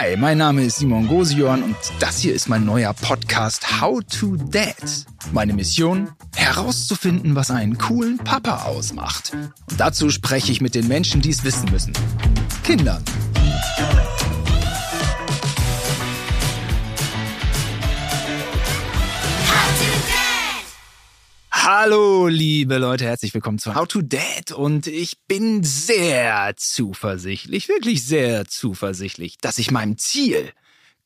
Hi, mein Name ist Simon Gosion und das hier ist mein neuer Podcast How to Dad. Meine Mission? Herauszufinden, was einen coolen Papa ausmacht. Und dazu spreche ich mit den Menschen, die es wissen müssen. Kindern. Hallo, liebe Leute, herzlich willkommen zu How to Dad und ich bin sehr zuversichtlich, wirklich sehr zuversichtlich, dass ich meinem Ziel,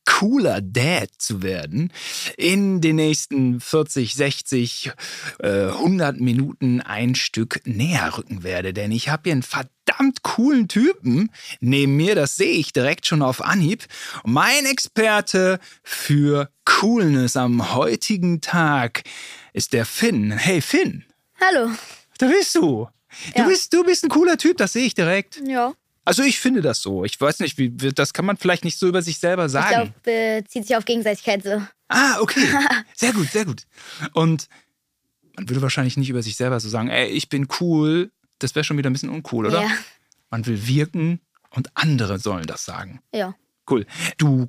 cooler Dad zu werden, in den nächsten 40, 60, äh, 100 Minuten ein Stück näher rücken werde, denn ich habe hier einen verdammt coolen Typen. Neben mir, das sehe ich direkt schon auf Anhieb. Mein Experte für Coolness am heutigen Tag ist der Finn. Hey Finn. Hallo. Da bist du. Du, Ja. bist, du bist ein cooler Typ, das sehe ich direkt. Ja. Also ich finde das so. Ich weiß nicht, wie, das kann man vielleicht nicht so über sich selber Ich sagen. glaube, bezieht sich auf Gegenseitigkeit so. Ah, okay. Sehr gut, sehr gut. Und man würde wahrscheinlich nicht über sich selber so sagen, ey, ich bin cool. Das wäre schon wieder ein bisschen uncool, oder? Ja. Man will wirken und andere sollen das sagen. Ja. Cool. Du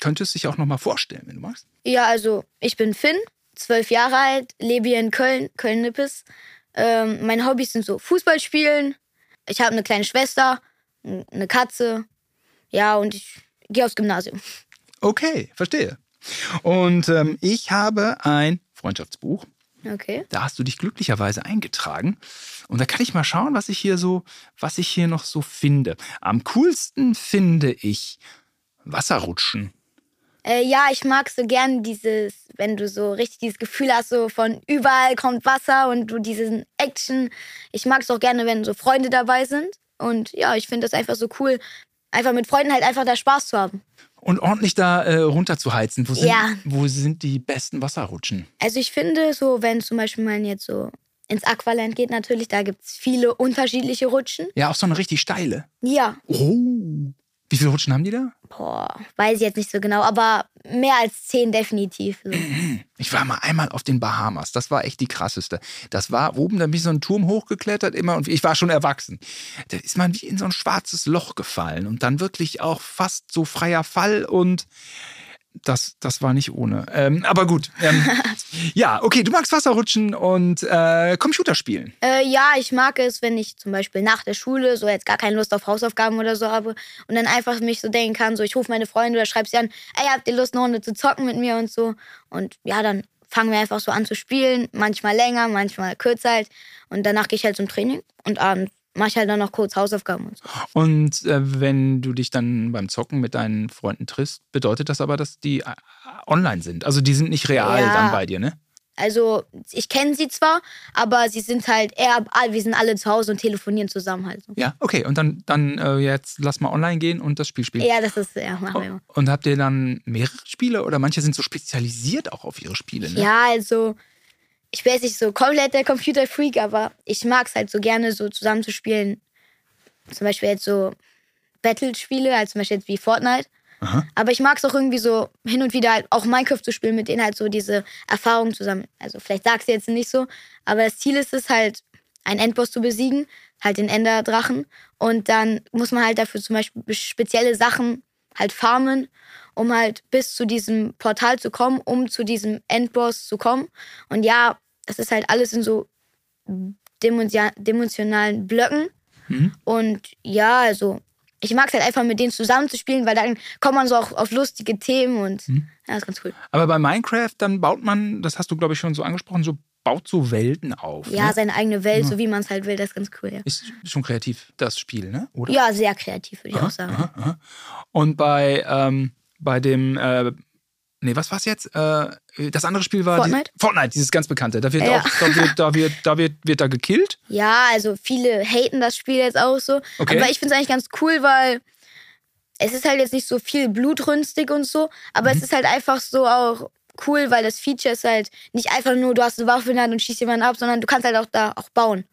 könntest dich auch noch mal vorstellen, wenn du magst. Ja, also ich bin Finn, zwölf Jahre alt, lebe hier in Köln, Köln-Nippes. Ähm, meine Hobbys sind so Fußball spielen. Ich habe eine kleine Schwester, eine Katze. Ja, und ich gehe aufs Gymnasium. Okay, verstehe. Und ähm, ich habe ein Freundschaftsbuch. Okay. Da hast du dich glücklicherweise eingetragen. Und da kann ich mal schauen, was ich hier so, was ich hier noch so finde. Am coolsten finde ich Wasserrutschen. Äh, ja, ich mag so gern dieses, wenn du so richtig dieses Gefühl hast, so von überall kommt Wasser und du diesen Action. Ich mag es auch gerne, wenn so Freunde dabei sind. Und ja, ich finde das einfach so cool, einfach mit Freunden halt einfach da Spaß zu haben. Und ordentlich da äh, runterzuheizen. Wo sind, Ja. wo sind die besten Wasserrutschen? Also ich finde so, wenn zum Beispiel man jetzt so ins Aqualand geht, natürlich, da gibt es viele unterschiedliche Rutschen. Ja, auch so eine richtig steile. Ja, Oh. Wie viele Rutschen haben die da? boah, weiß ich jetzt nicht so genau, aber mehr als zehn definitiv. So. Ich war mal einmal auf den Bahamas. Das war echt die krasseste. Das war oben, da bin ich so einen Turm hochgeklettert immer und ich war schon erwachsen. Da ist man wie in so ein schwarzes Loch gefallen und dann wirklich auch fast so freier Fall und das, das war nicht ohne. Ähm, aber gut. Ähm, ja, okay, du magst Wasserrutschen und äh, Computerspielen. Äh, ja, ich mag es, wenn ich zum Beispiel nach der Schule so jetzt gar keine Lust auf Hausaufgaben oder so habe und dann einfach mich so denken kann, so ich rufe meine Freunde oder schreibe sie an, ey, habt ihr Lust, eine Runde zu zocken mit mir und so. Und ja, dann fangen wir einfach so an zu spielen, manchmal länger, manchmal kürzer halt. Und danach gehe ich halt zum Training und abends mache ich halt dann noch kurz Hausaufgaben und so. Und äh, wenn du dich dann beim Zocken mit deinen Freunden triffst, bedeutet das aber, dass die äh, online sind. Also die sind nicht real Ja. dann bei dir, ne? Also ich kenne sie zwar, aber sie sind halt eher, wir sind alle zu Hause und telefonieren zusammen halt so. Ja, okay. Und dann, dann äh, jetzt lass mal online gehen und das Spiel spielen. Ja, das ist, ja, machen wir immer. Und habt ihr dann mehrere Spiele oder manche sind so spezialisiert auch auf ihre Spiele, ne? Ja, also ich bin jetzt nicht so komplett der Computerfreak, aber ich mag es halt so gerne, so zusammen zu spielen. Zum Beispiel jetzt so Battle-Spiele, halt zum Beispiel jetzt wie Fortnite. Aha. Aber ich mag es auch irgendwie so hin und wieder halt auch Minecraft zu spielen, mit denen halt so diese Erfahrungen zusammen. Also vielleicht sagst du jetzt nicht so, aber das Ziel ist es halt, einen Endboss zu besiegen, halt den Enderdrachen. Und dann muss man halt dafür zum Beispiel spezielle Sachen halt farmen, um halt bis zu diesem Portal zu kommen, um zu diesem Endboss zu kommen. Und ja, das ist halt alles in so dimensionalen Blöcken. Mhm. Und ja, also ich mag es halt einfach mit denen zusammenzuspielen, weil dann kommt man so auch auf lustige Themen und Mhm. ja, ist ganz cool. Aber bei Minecraft, dann baut man, das hast du, glaube ich, schon so angesprochen, so baut so Welten auf. Ja, ne? seine eigene Welt, so wie man es halt will, das ist ganz cool, ja. Ist schon kreativ, das Spiel, ne? Oder? Ja, sehr kreativ, würde ich auch sagen. Aha, aha. Und bei, ähm, bei dem, äh, nee, was war's jetzt? Äh, das andere Spiel war Fortnite? Die, Fortnite, dieses ganz bekannte. Da wird Ja. auch, da wird, da wird, da wird, wird da gekillt. Ja, also viele haten das Spiel jetzt auch so. Okay. Aber ich finde es eigentlich ganz cool, weil es ist halt jetzt nicht so viel blutrünstig und so, aber Mhm. es ist halt einfach so auch cool, weil das Feature ist halt nicht einfach nur, du hast eine Waffe in der Hand und schießt jemanden ab, sondern du kannst halt auch da auch bauen.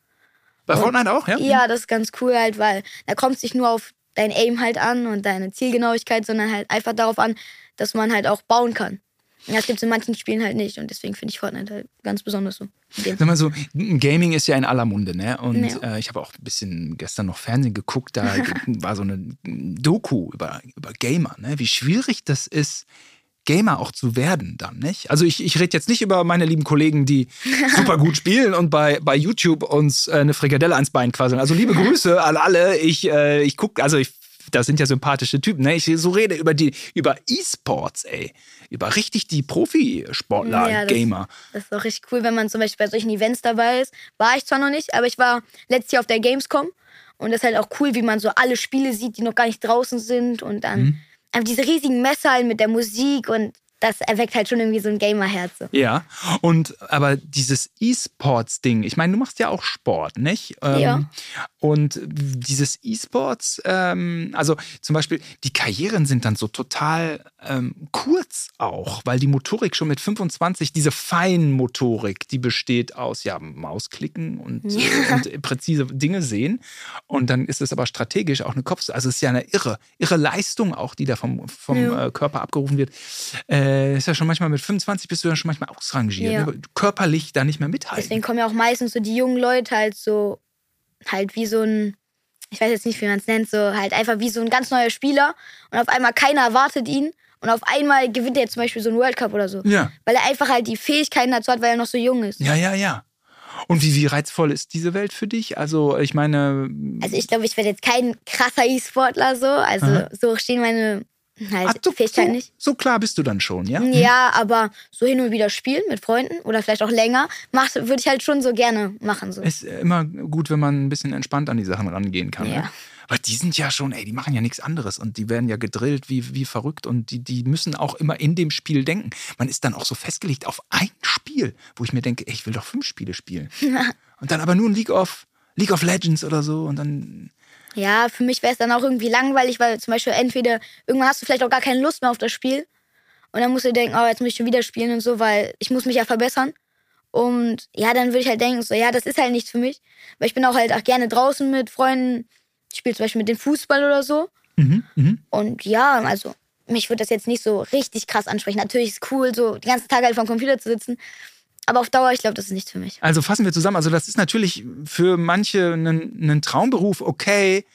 Bei Fortnite auch, ja? Ja, das ist ganz cool halt, weil da kommt es nicht nur auf dein Aim halt an und deine Zielgenauigkeit, sondern halt einfach darauf an, dass man halt auch bauen kann. Ja, das gibt es in manchen Spielen halt nicht und deswegen finde ich Fortnite halt ganz besonders so. Sag mal so, Gaming ist ja in aller Munde, ne? Und ja. äh, ich habe auch ein bisschen gestern noch Fernsehen geguckt, da war so eine Doku über, über Gamer, ne? Wie schwierig das ist, Gamer auch zu werden dann, nicht? Also ich, ich rede jetzt nicht über meine lieben Kollegen, die super gut spielen und bei, bei YouTube uns äh, eine Frikadelle ans Bein quasseln. Also liebe Grüße an alle. Ich, äh, ich gucke, also ich das sind ja sympathische Typen. Ne? Ich so rede über die über E-Sports, ey. Über richtig die Profisportler, ja, Gamer. Das ist auch richtig cool, wenn man zum Beispiel bei solchen Events dabei ist. War ich zwar noch nicht, aber ich war letztes Jahr auf der Gamescom. Und das ist halt auch cool, wie man so alle Spiele sieht, die noch gar nicht draußen sind. Und dann mhm. einfach diese riesigen Messer mit der Musik und das erweckt halt schon irgendwie so ein Gamerherz. Ja, und aber dieses E-Sports-Ding, ich meine, du machst ja auch Sport, nicht? Ähm, ja. Und dieses E-Sports, ähm, also zum Beispiel, die Karrieren sind dann so total ähm, kurz auch, weil die Motorik schon mit 25, diese Feinmotorik, die besteht aus ja, Mausklicken und, ja. Und präzise Dinge sehen. Und dann ist es aber strategisch auch eine Kopf, also es ist ja eine irre, irre Leistung auch, die da vom, vom ja. äh, Körper abgerufen wird. Äh, äh, ist ja schon manchmal mit 25 bist du ja schon manchmal ausrangiert, ja. ne? körperlich da nicht mehr mithalten. Deswegen kommen ja auch meistens so die jungen Leute halt so, halt wie so ein, ich weiß jetzt nicht, wie man es nennt, so halt einfach wie so ein ganz neuer Spieler und auf einmal keiner erwartet ihn und auf einmal gewinnt er zum Beispiel so einen World Cup oder so. Ja. Weil er einfach halt die Fähigkeiten dazu hat, weil er noch so jung ist. Ja, ja, ja. Und wie, wie reizvoll ist diese Welt für dich? Also, ich meine. Also, ich glaube, ich werde jetzt kein krasser E-Sportler so. Also, Aha. so stehen meine Halt Ach, so, so, nicht. so klar bist du dann schon, ja? Ja, aber so hin und wieder spielen mit Freunden oder vielleicht auch länger, würde ich halt schon so gerne machen. So. Ist immer gut, wenn man ein bisschen entspannt an die Sachen rangehen kann. Ne? Ja. Ne? Weil die sind ja schon, ey, die machen ja nichts anderes und die werden ja gedrillt wie, wie verrückt und die, die müssen auch immer in dem Spiel denken. Man ist dann auch so festgelegt auf ein Spiel, wo ich mir denke, ey, ich will doch fünf Spiele spielen. und dann aber nur ein League of, League of Legends oder so und dann ja, für mich wäre es dann auch irgendwie langweilig, weil zum Beispiel entweder irgendwann hast du vielleicht auch gar keine Lust mehr auf das Spiel und dann musst du denken, oh, jetzt muss ich schon wieder spielen und so, weil ich muss mich ja verbessern. Und ja, dann würde ich halt denken, so, ja, das ist halt nichts für mich. Weil ich bin auch halt auch gerne draußen mit Freunden. Ich spiele zum Beispiel mit dem Fußball oder so. Mhm, mh. Und ja, also mich würde das jetzt nicht so richtig krass ansprechen. Natürlich ist es cool, so die ganzen Tage halt vom Computer zu sitzen. Aber auf Dauer, ich glaube, das ist nichts für mich. Also fassen wir zusammen. Also das ist natürlich für manche ein Traumberuf, okay.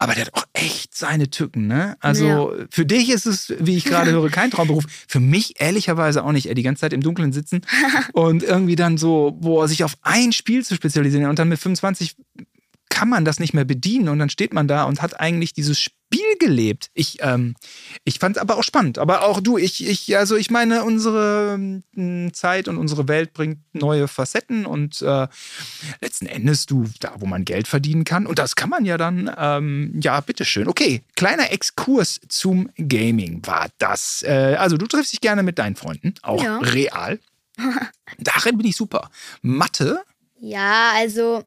Aber der hat auch echt seine Tücken, ne? Also ja. für dich ist es, wie ich gerade höre, kein Traumberuf. Für mich ehrlicherweise auch nicht. Er die ganze Zeit im Dunkeln sitzen und irgendwie dann so, wo er sich auf ein Spiel zu spezialisieren und dann mit 25 kann man das nicht mehr bedienen und dann steht man da und hat eigentlich dieses Spiel gelebt. Ich, ähm, ich fand es aber auch spannend. Aber auch du, ich, ich, also ich meine, unsere ähm, Zeit und unsere Welt bringt neue Facetten und äh, letzten Endes du, da wo man Geld verdienen kann, und das kann man ja dann, ähm, ja, bitteschön. Okay, kleiner Exkurs zum Gaming war das. Äh, also du triffst dich gerne mit deinen Freunden, auch ja. real. Darin bin ich super. Mathe? Ja, also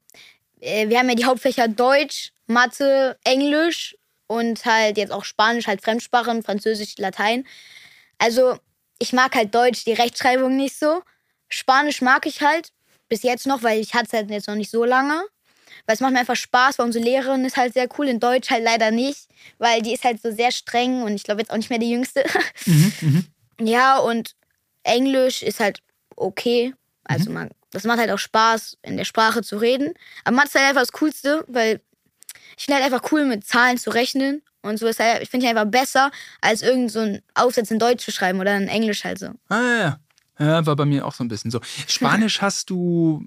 äh, wir haben ja die Hauptfächer Deutsch, Mathe, Englisch und halt jetzt auch Spanisch, halt Fremdsprachen, Französisch, Latein. Also ich mag halt Deutsch, die Rechtschreibung nicht so. Spanisch mag ich halt bis jetzt noch, weil ich hatte es halt jetzt noch nicht so lange. Weil es macht mir einfach Spaß, weil unsere Lehrerin ist halt sehr cool. In Deutsch halt leider nicht, weil die ist halt so sehr streng und ich glaube jetzt auch nicht mehr die Jüngste. Mhm, mh. Ja, und Englisch ist halt okay. Also mhm. man das macht halt auch Spaß, in der Sprache zu reden. Aber Mathe ist halt einfach das Coolste, weil ich finde halt einfach cool, mit Zahlen zu rechnen. Und so ist halt, ich finde ich einfach besser, als irgend so ein Aufsatz in Deutsch zu schreiben oder in Englisch halt so. Ah, ja, ja. Ja, war bei mir auch so ein bisschen so. Spanisch hast du,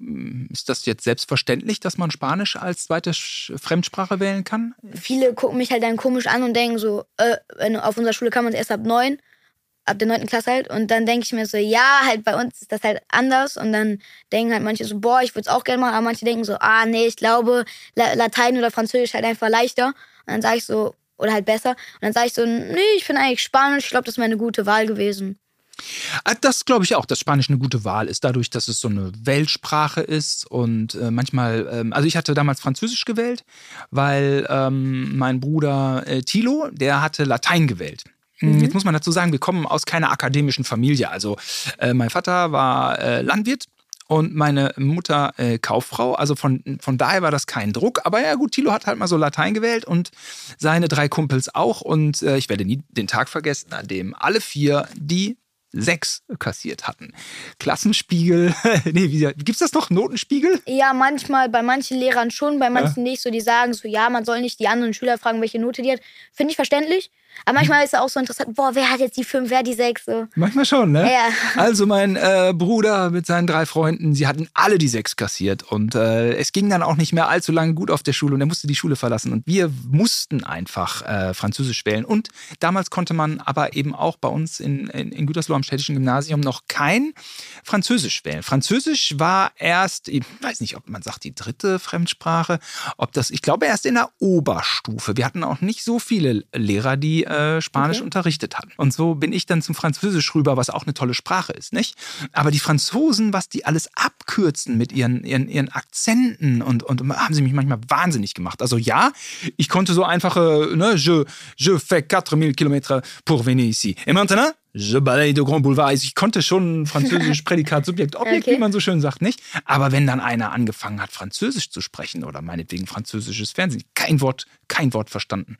ist das jetzt selbstverständlich, dass man Spanisch als zweite Fremdsprache wählen kann? Viele gucken mich halt dann komisch an und denken so, äh, auf unserer Schule kann man es erst ab neun ab der 9. Klasse halt. Und dann denke ich mir so, ja, halt bei uns ist das halt anders. Und dann denken halt manche so, boah, ich würde es auch gerne machen. Aber manche denken so, ah, nee, ich glaube, Latein oder Französisch halt einfach leichter. Und dann sage ich so, oder halt besser. Und dann sage ich so, nee, ich finde eigentlich Spanisch. Ich glaube, das wäre eine gute Wahl gewesen. Ah, das glaube ich auch, dass Spanisch eine gute Wahl ist, dadurch, dass es so eine Weltsprache ist und äh, manchmal, ähm, also ich hatte damals Französisch gewählt, weil ähm, mein Bruder äh, Thilo, der hatte Latein gewählt. Mhm. Jetzt muss man dazu sagen, wir kommen aus keiner akademischen Familie. Also äh, mein Vater war äh, Landwirt und meine Mutter äh, Kauffrau. Also von, von daher war das kein Druck. Aber ja gut, Thilo hat halt mal so Latein gewählt und seine drei Kumpels auch. Und äh, ich werde nie den Tag vergessen, an dem alle vier die sechs kassiert hatten. Klassenspiegel, nee, wie, gibt's das noch? Notenspiegel? Ja, manchmal, bei manchen Lehrern schon, bei manchen ja. nicht. So, die sagen so, ja, man soll nicht die anderen Schüler fragen, welche Note die hat. Finde ich verständlich. Aber manchmal ist es auch so interessant, boah, wer hat jetzt die fünf, wer die sechs? So. Manchmal schon, ne? Ja. Also mein äh, Bruder mit seinen drei Freunden, sie hatten alle die sechs kassiert. Und äh, es ging dann auch nicht mehr allzu lange gut auf der Schule und er musste die Schule verlassen. Und wir mussten einfach äh, Französisch wählen. Und damals konnte man aber eben auch bei uns in, in, in Gütersloh am städtischen Gymnasium noch kein Französisch wählen. Französisch war erst, ich weiß nicht, ob man sagt, die dritte Fremdsprache, ob das, ich glaube erst in der Oberstufe. Wir hatten auch nicht so viele Lehrer, die äh, Spanisch okay. unterrichtet hatten. Und so bin ich dann zum Französisch rüber, was auch eine tolle Sprache ist, nicht? Aber die Franzosen, was die alles abkürzen mit ihren, ihren, ihren Akzenten und, und haben sie mich manchmal wahnsinnig gemacht. Also ja, ich konnte so einfache, ne, je, je fais 4000 Kilometer pour venir ici. Et maintenant, Je balaye de Grand Boulevard. Also ich konnte schon Französisch Prädikat, Subjekt, Objekt, okay. wie man so schön sagt, nicht. Aber wenn dann einer angefangen hat, Französisch zu sprechen oder meinetwegen französisches Fernsehen, kein Wort, kein Wort verstanden.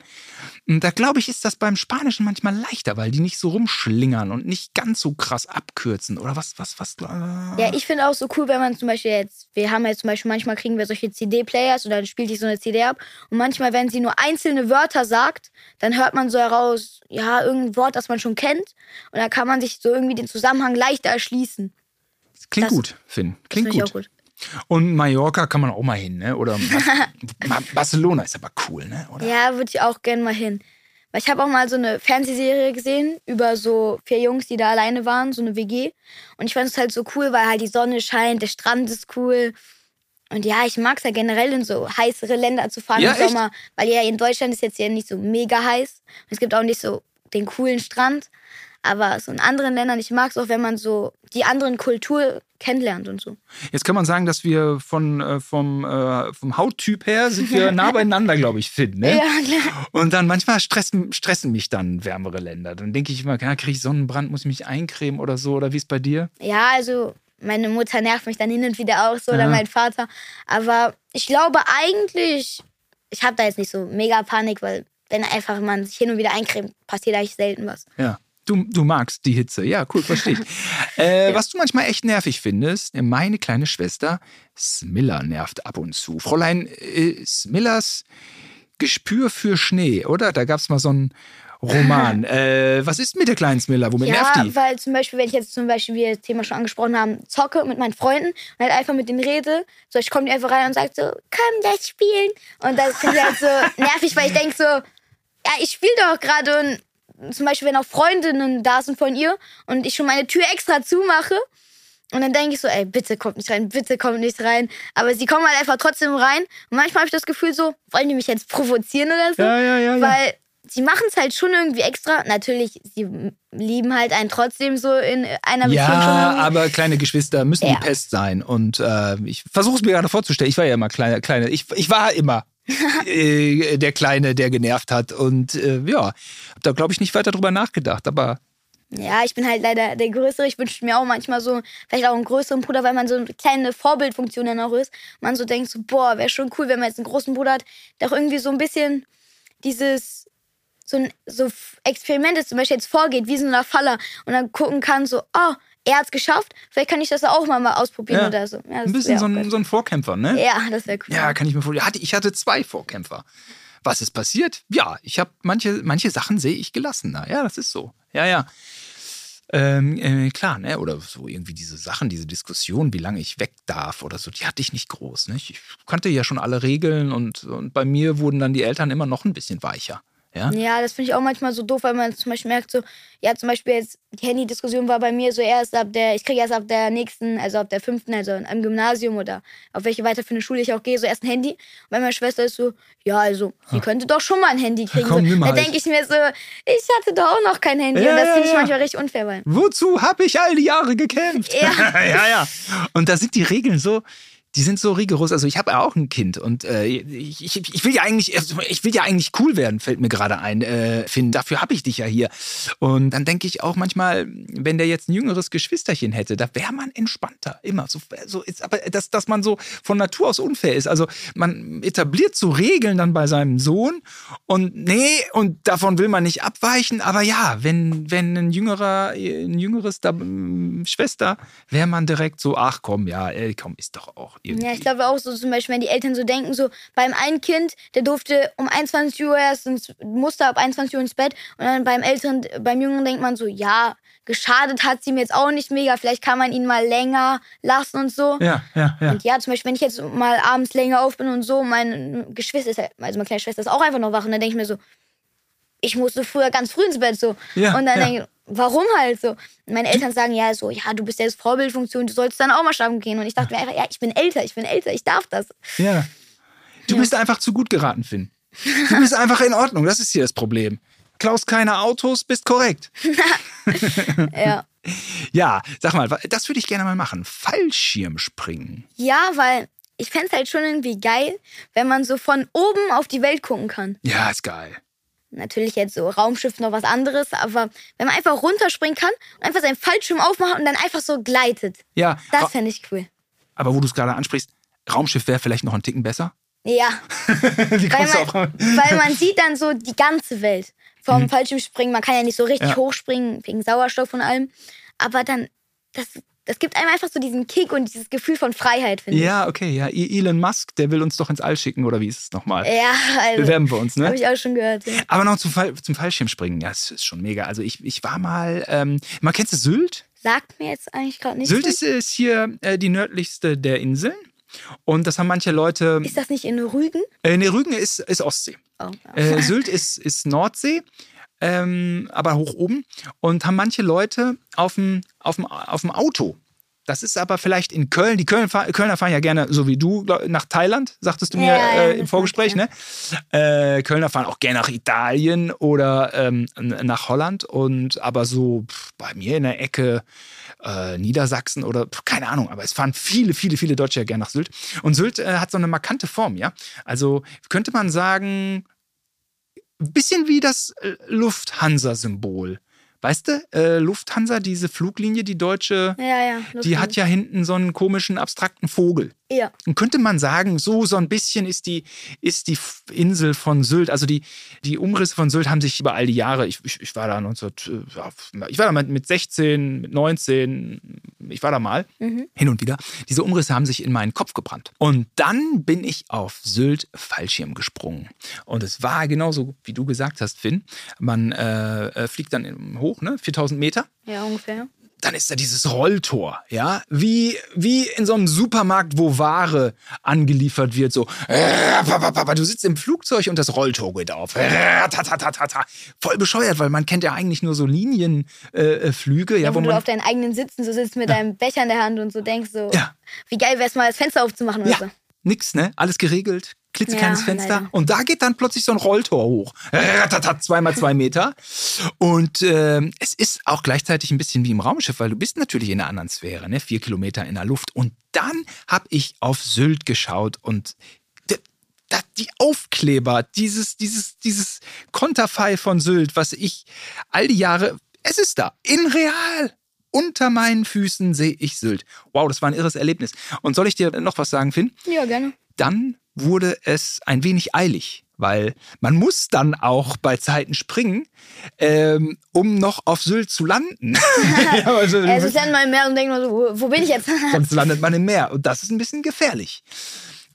Und da glaube ich, ist das beim Spanischen manchmal leichter, weil die nicht so rumschlingern und nicht ganz so krass abkürzen. Oder was, was, was? Äh ja, ich finde auch so cool, wenn man zum Beispiel jetzt, wir haben jetzt zum Beispiel, manchmal kriegen wir solche CD-Players oder dann spielt sich so eine CD ab. Und manchmal, wenn sie nur einzelne Wörter sagt, dann hört man so heraus, ja, irgendein Wort, das man schon kennt. Und dann kann man sich so irgendwie den Zusammenhang leichter erschließen. Klingt das, gut, Finn. Klingt gut. gut. Und Mallorca kann man auch mal hin, ne? Oder Barcelona ist aber cool, ne? Oder? Ja, würde ich auch gerne mal hin. Weil ich habe auch mal so eine Fernsehserie gesehen über so vier Jungs, die da alleine waren, so eine WG. Und ich fand es halt so cool, weil halt die Sonne scheint, der Strand ist cool. Und ja, ich mag es ja generell in so heißere Länder zu fahren ja, im Sommer. Weil ja in Deutschland ist jetzt ja nicht so mega heiß. Und es gibt auch nicht so den coolen Strand. Aber so in anderen Ländern, ich mag es auch, wenn man so die anderen Kultur kennenlernt und so. Jetzt kann man sagen, dass wir von, äh, vom, äh, vom Hauttyp her sind wir nah beieinander, glaube ich, finden. Ne? Ja, klar. Und dann manchmal stressen, stressen mich dann wärmere Länder. Dann denke ich immer, ja, kriege ich Sonnenbrand, muss ich mich eincremen oder so. Oder wie ist bei dir? Ja, also meine Mutter nervt mich dann hin und wieder auch so ja. oder mein Vater. Aber ich glaube eigentlich, ich habe da jetzt nicht so mega Panik, weil wenn einfach man sich hin und wieder eincremt, passiert eigentlich selten was. Ja. Du, du magst die Hitze. Ja, cool, verstehe ich. Äh, ja. Was du manchmal echt nervig findest, meine kleine Schwester Smilla nervt ab und zu. Fräulein äh, Smillers Gespür für Schnee, oder? Da gab es mal so einen Roman. äh, was ist mit der kleinen Smilla? Womit ja, nervt die? weil zum Beispiel, wenn ich jetzt zum Beispiel, wie wir das Thema schon angesprochen haben, zocke mit meinen Freunden und halt einfach mit denen rede, so ich komme die einfach rein und sage so, komm, das spielen. Und das finde ich halt so nervig, weil ich denke so, ja, ich spiele doch gerade und zum Beispiel, wenn auch Freundinnen da sind von ihr und ich schon meine Tür extra zumache. Und dann denke ich so, ey, bitte kommt nicht rein, bitte kommt nicht rein. Aber sie kommen halt einfach trotzdem rein. Und manchmal habe ich das Gefühl so, wollen die mich jetzt provozieren oder so? Ja, ja, ja. Weil sie machen es halt schon irgendwie extra. Natürlich, sie lieben halt einen trotzdem so in einer Beziehung. Ja, aber kleine Geschwister müssen ja. die Pest sein. Und äh, ich versuche es mir gerade vorzustellen. Ich war ja immer kleine, kleine. Ich, ich war immer äh, der Kleine, der genervt hat. Und äh, ja, hab da glaube ich nicht weiter drüber nachgedacht, aber. Ja, ich bin halt leider der Größere. Ich wünsche mir auch manchmal so, vielleicht auch einen größeren Bruder, weil man so eine kleine Vorbildfunktion dann auch ist. Man so denkt so, boah, wäre schon cool, wenn man jetzt einen großen Bruder hat, der auch irgendwie so ein bisschen dieses so, ein, so Experimente zum Beispiel jetzt vorgeht, wie so eine Falle und dann gucken kann, so, oh, er hat es geschafft, vielleicht kann ich das auch mal, mal ausprobieren ja. oder so. Ja, ein bisschen so ein, so ein, Vorkämpfer, ne? Ja, das wäre cool. Ja, kann ich mir vorstellen. Ich hatte zwei Vorkämpfer. Was ist passiert? Ja, ich habe manche, manche Sachen sehe ich gelassener. Ja, das ist so. Ja, ja. Ähm, äh, klar, ne? Oder so irgendwie diese Sachen, diese Diskussion, wie lange ich weg darf oder so, die hatte ich nicht groß. Ne? Ich kannte ja schon alle Regeln und, und bei mir wurden dann die Eltern immer noch ein bisschen weicher. Ja, ja das finde ich auch manchmal so doof, weil man zum Beispiel merkt, so, ja, zum Beispiel jetzt, die Handy-Diskussion war bei mir so erst ab der, ich kriege erst ab der nächsten, also ab der fünften, also im Gymnasium oder auf welche weiterführende Schule ich auch gehe, so erst ein Handy. Und bei meiner Schwester ist so, ja, also, sie könnte doch schon mal ein Handy kriegen. Komm, so. Da halt. denke ich mir so, ich hatte doch auch noch kein Handy. Ja, und das finde ich ja. manchmal richtig unfair. Weil Wozu habe ich all die Jahre gekämpft? Ja. ja, ja. Und da sind die Regeln so, die sind so rigoros. Also ich habe ja auch ein Kind und äh, ich, ich, will ja eigentlich, also ich will ja eigentlich cool werden, fällt mir gerade ein, äh, Finn. Dafür habe ich dich ja hier. Und dann denke ich auch manchmal, wenn der jetzt ein jüngeres Geschwisterchen hätte, da wäre man entspannter. Immer. So, so ist, aber dass, dass man so von Natur aus unfair ist. Also man etabliert so Regeln dann bei seinem Sohn und nee, und davon will man nicht abweichen. Aber ja, wenn, wenn ein jüngerer, ein jüngeres da, Schwester, wäre man direkt so, ach komm, ja, ey, komm, ist doch auch irgendwie. Ja, ich glaube auch so zum Beispiel, wenn die Eltern so denken, so beim einen Kind, der durfte um 21 Uhr erst ins, musste ab 21 Uhr ins Bett und dann beim älteren, beim Jüngeren denkt man so, ja, geschadet hat sie mir jetzt auch nicht mega, vielleicht kann man ihn mal länger lassen und so. Ja, ja, ja. Und ja, zum Beispiel, wenn ich jetzt mal abends länger auf bin und so, meine Geschwister ist halt, also meine kleine Schwester ist auch einfach noch wach und dann denke ich mir so, ich musste früher ganz früh ins Bett so. Ja, und dann ja. denke ich, warum halt so? Meine Eltern sagen ja so, ja, du bist ja das Vorbildfunktion, du sollst dann auch mal schlafen gehen. Und ich dachte mir einfach, ja, ich bin älter, ich bin älter, ich darf das. Ja. Du ja. bist einfach zu gut geraten, Finn. Du bist einfach in Ordnung, das ist hier das Problem. Klaus keine Autos, bist korrekt. ja. Ja, sag mal, das würde ich gerne mal machen. Fallschirmspringen. Ja, weil ich fände es halt schon irgendwie geil, wenn man so von oben auf die Welt gucken kann. Ja, ist geil. Natürlich jetzt so Raumschiff noch was anderes, aber wenn man einfach runterspringen kann und einfach seinen Fallschirm aufmacht und dann einfach so gleitet. Ja. Das fände ich cool. Aber wo du es gerade ansprichst, Raumschiff wäre vielleicht noch ein Ticken besser? Ja. Wie weil, man, weil man sieht dann so die ganze Welt vom mhm. Fallschirmspringen. Man kann ja nicht so richtig ja. hochspringen wegen Sauerstoff und allem. Aber dann, das das gibt einem einfach so diesen Kick und dieses Gefühl von Freiheit, finde ich. Ja, okay, ja. Elon Musk, der will uns doch ins All schicken, oder wie ist es nochmal? Ja, also. Bewerben wir uns, ne? Habe ich auch schon gehört. Ja. Aber noch zum, Fall, zum Fallschirmspringen, ja, das ist schon mega. Also ich, ich war mal, ähm, man kennst du Sylt? Sagt mir jetzt eigentlich gerade nicht. Sylt ist, ist hier äh, die nördlichste der Inseln. Und das haben manche Leute. Ist das nicht in Rügen? Äh, nee, Rügen ist, ist Ostsee. Oh, oh. Äh, Sylt ist, ist Nordsee ähm, aber hoch oben. Und haben manche Leute auf dem, auf dem, auf dem Auto. Das ist aber vielleicht in Köln. Die Köln, Kölner fahren ja gerne, so wie du, nach Thailand, sagtest du mir ja, ja, äh, im Vorgespräch. Ne? Äh, Kölner fahren auch gerne nach Italien oder ähm, nach Holland. Und aber so pff, bei mir in der Ecke äh, Niedersachsen oder pff, keine Ahnung. Aber es fahren viele, viele, viele Deutsche ja gerne nach Sylt. Und Sylt äh, hat so eine markante Form, ja. Also könnte man sagen, ein bisschen wie das äh, Lufthansa-Symbol. Weißt du, äh, Lufthansa, diese Fluglinie, die deutsche, ja, ja, die hat ja hinten so einen komischen, abstrakten Vogel. Ja. Und könnte man sagen, so, so ein bisschen ist die, ist die Insel von Sylt, also die, die Umrisse von Sylt haben sich über all die Jahre, ich, ich, ich war da 19, äh, ich war da mit 16, mit 19, ich war da mal, mhm. hin und wieder. Diese Umrisse haben sich in meinen Kopf gebrannt. Und dann bin ich auf Sylt Fallschirm gesprungen. Und es war genauso, wie du gesagt hast, Finn. Man äh, äh fliegt dann hoch, ne? 4000 Meter. Ja, ungefähr dann ist da dieses Rolltor, ja, wie, wie in so einem Supermarkt, wo Ware angeliefert wird, so, du sitzt im Flugzeug und das Rolltor geht auf. Voll bescheuert, weil man kennt ja eigentlich nur so Linienflüge. Äh, ja, ja, wo, wo du auf deinen eigenen Sitzen so sitzt mit ja. deinem Becher in der Hand und so denkst so, ja. wie geil wäre es mal, das Fenster aufzumachen oder ja. so. Nix, ne? Alles geregelt, klitzekleines ja, Fenster. Leider. Und da geht dann plötzlich so ein Rolltor hoch. Zweimal zwei Meter. Und äh, es ist auch gleichzeitig ein bisschen wie im Raumschiff, weil du bist natürlich in einer anderen Sphäre, ne? vier Kilometer in der Luft. Und dann habe ich auf Sylt geschaut und die Aufkleber, dieses, dieses, dieses Konterfei von Sylt, was ich all die Jahre, es ist da, in real. Unter meinen Füßen sehe ich Sylt. Wow, das war ein irres Erlebnis. Und soll ich dir noch was sagen, Finn? Ja, gerne. Dann wurde es ein wenig eilig, weil man muss dann auch bei Zeiten springen, ähm, um noch auf Sylt zu landen. ja, also, es ist dann mal im Meer und denkt man so, wo, wo bin ich jetzt? Sonst landet man im Meer und das ist ein bisschen gefährlich.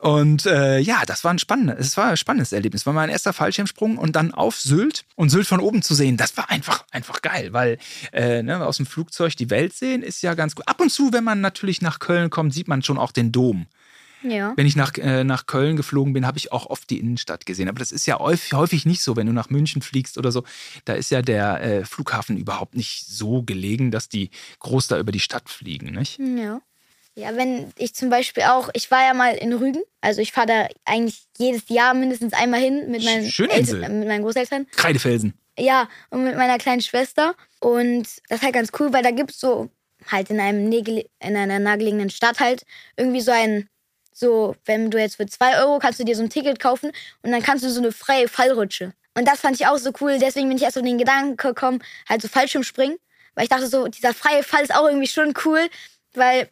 Und äh, ja, das war ein spannendes, es war ein spannendes Erlebnis. War mein erster Fallschirmsprung und dann auf Sylt und Sylt von oben zu sehen, das war einfach, einfach geil, weil äh, ne, aus dem Flugzeug die Welt sehen ist ja ganz gut. Ab und zu, wenn man natürlich nach Köln kommt, sieht man schon auch den Dom. Ja. Wenn ich nach, äh, nach Köln geflogen bin, habe ich auch oft die Innenstadt gesehen. Aber das ist ja häufig nicht so, wenn du nach München fliegst oder so. Da ist ja der äh, Flughafen überhaupt nicht so gelegen, dass die groß da über die Stadt fliegen, nicht? Ja. Ja, wenn ich zum Beispiel auch, ich war ja mal in Rügen, also ich fahre da eigentlich jedes Jahr mindestens einmal hin mit meinen, Eltern, mit meinen Großeltern. Kreidefelsen. Ja, und mit meiner kleinen Schwester. Und das ist halt ganz cool, weil da gibt es so halt in, einem in einer nahegelegenen Stadt halt irgendwie so ein so, wenn du jetzt für 2 Euro kannst du dir so ein Ticket kaufen und dann kannst du so eine freie Fallrutsche. Und das fand ich auch so cool. Deswegen bin ich erst auf den Gedanken gekommen, halt so Fallschirmspringen. Weil ich dachte so, dieser freie Fall ist auch irgendwie schon cool, weil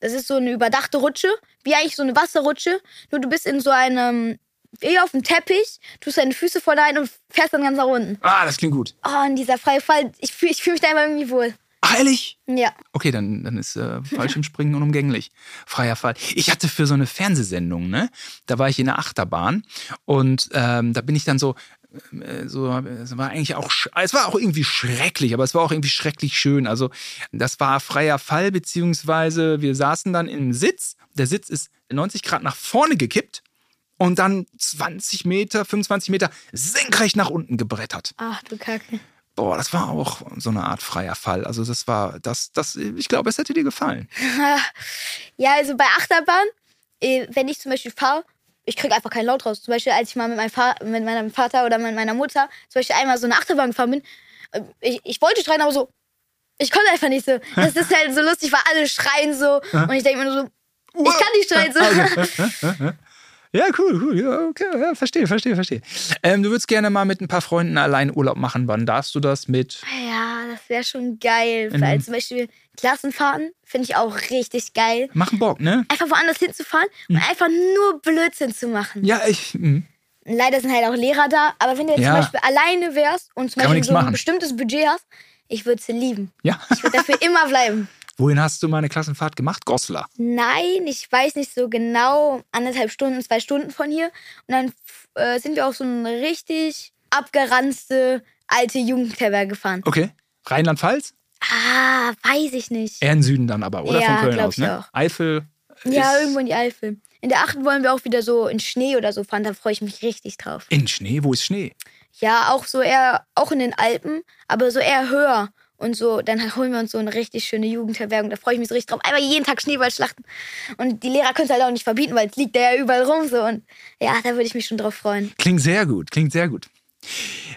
das ist so eine überdachte Rutsche, wie eigentlich so eine Wasserrutsche. Nur du bist in so einem, wie auf dem Teppich, tust deine Füße voll ein und fährst dann ganz nach unten. Ah, das klingt gut. Oh, und dieser freie Fall, ich fühle ich fühl mich da immer irgendwie wohl. Ehrlich? Ja. Okay, dann, dann ist äh, Fallschirmspringen unumgänglich. Freier Fall. Ich hatte für so eine Fernsehsendung, ne? Da war ich in der Achterbahn und ähm, da bin ich dann so, äh, so, es war eigentlich auch, es war auch irgendwie schrecklich, aber es war auch irgendwie schrecklich schön. Also das war freier Fall, beziehungsweise wir saßen dann im Sitz. Der Sitz ist 90 Grad nach vorne gekippt und dann 20 Meter, 25 Meter senkrecht nach unten gebrettert. Ach du Kacke. Boah, das war auch so eine Art freier Fall. Also das war, das, das, ich glaube, es hätte dir gefallen. ja, also bei Achterbahn, äh, wenn ich zum Beispiel fahre, ich kriege einfach keinen Laut raus. Zum Beispiel, als ich mal mit, meinem, Fa mit meinem Vater oder mit meiner Mutter zum Beispiel einmal so eine Achterbahn gefahren bin, äh, ich, ich wollte schreien, aber so, ich konnte einfach nicht so. Das ist halt so lustig, weil alle schreien so. Und ich denke mir nur so, ich kann nicht schreien so. Ja, cool, cool. Ja, okay, ja, verstehe, verstehe, verstehe. Ähm, du würdest gerne mal mit ein paar Freunden allein Urlaub machen. Wann darfst du das mit? Ja, das wäre schon geil. Weil zum Beispiel Klassenfahrten finde ich auch richtig geil. Machen Bock, ne? Einfach woanders hinzufahren mhm. und einfach nur Blödsinn zu machen. Ja, ich. Mh. Leider sind halt auch Lehrer da, aber wenn du jetzt ja. zum Beispiel alleine wärst und zum Beispiel so ein bestimmtes Budget hast, ich würde sie lieben. Ja. Ich würde dafür immer bleiben. Wohin hast du meine Klassenfahrt gemacht? Goslar? Nein, ich weiß nicht so genau. Anderthalb Stunden, zwei Stunden von hier. Und dann äh, sind wir auf so eine richtig abgeranzte alte Jugendherberge gefahren. Okay. Rheinland-Pfalz? Ah, weiß ich nicht. Eher im Süden dann aber, oder? Ja, Von Köln aus, ne? Auch. Eifel. Ja, irgendwo in die Eifel. In der achten wollen wir auch wieder so in Schnee oder so fahren. Da freue ich mich richtig drauf. In Schnee? Wo ist Schnee? Ja, auch so eher, auch in den Alpen, aber so eher höher und so, dann holen wir uns so eine richtig schöne Jugendherbergung. Da freue ich mich so richtig drauf. Einfach jeden Tag Schneeballschlachten. Und die Lehrer können es halt auch nicht verbieten, weil es liegt da ja überall rum so. Und ja, da würde ich mich schon drauf freuen. Klingt sehr gut, klingt sehr gut.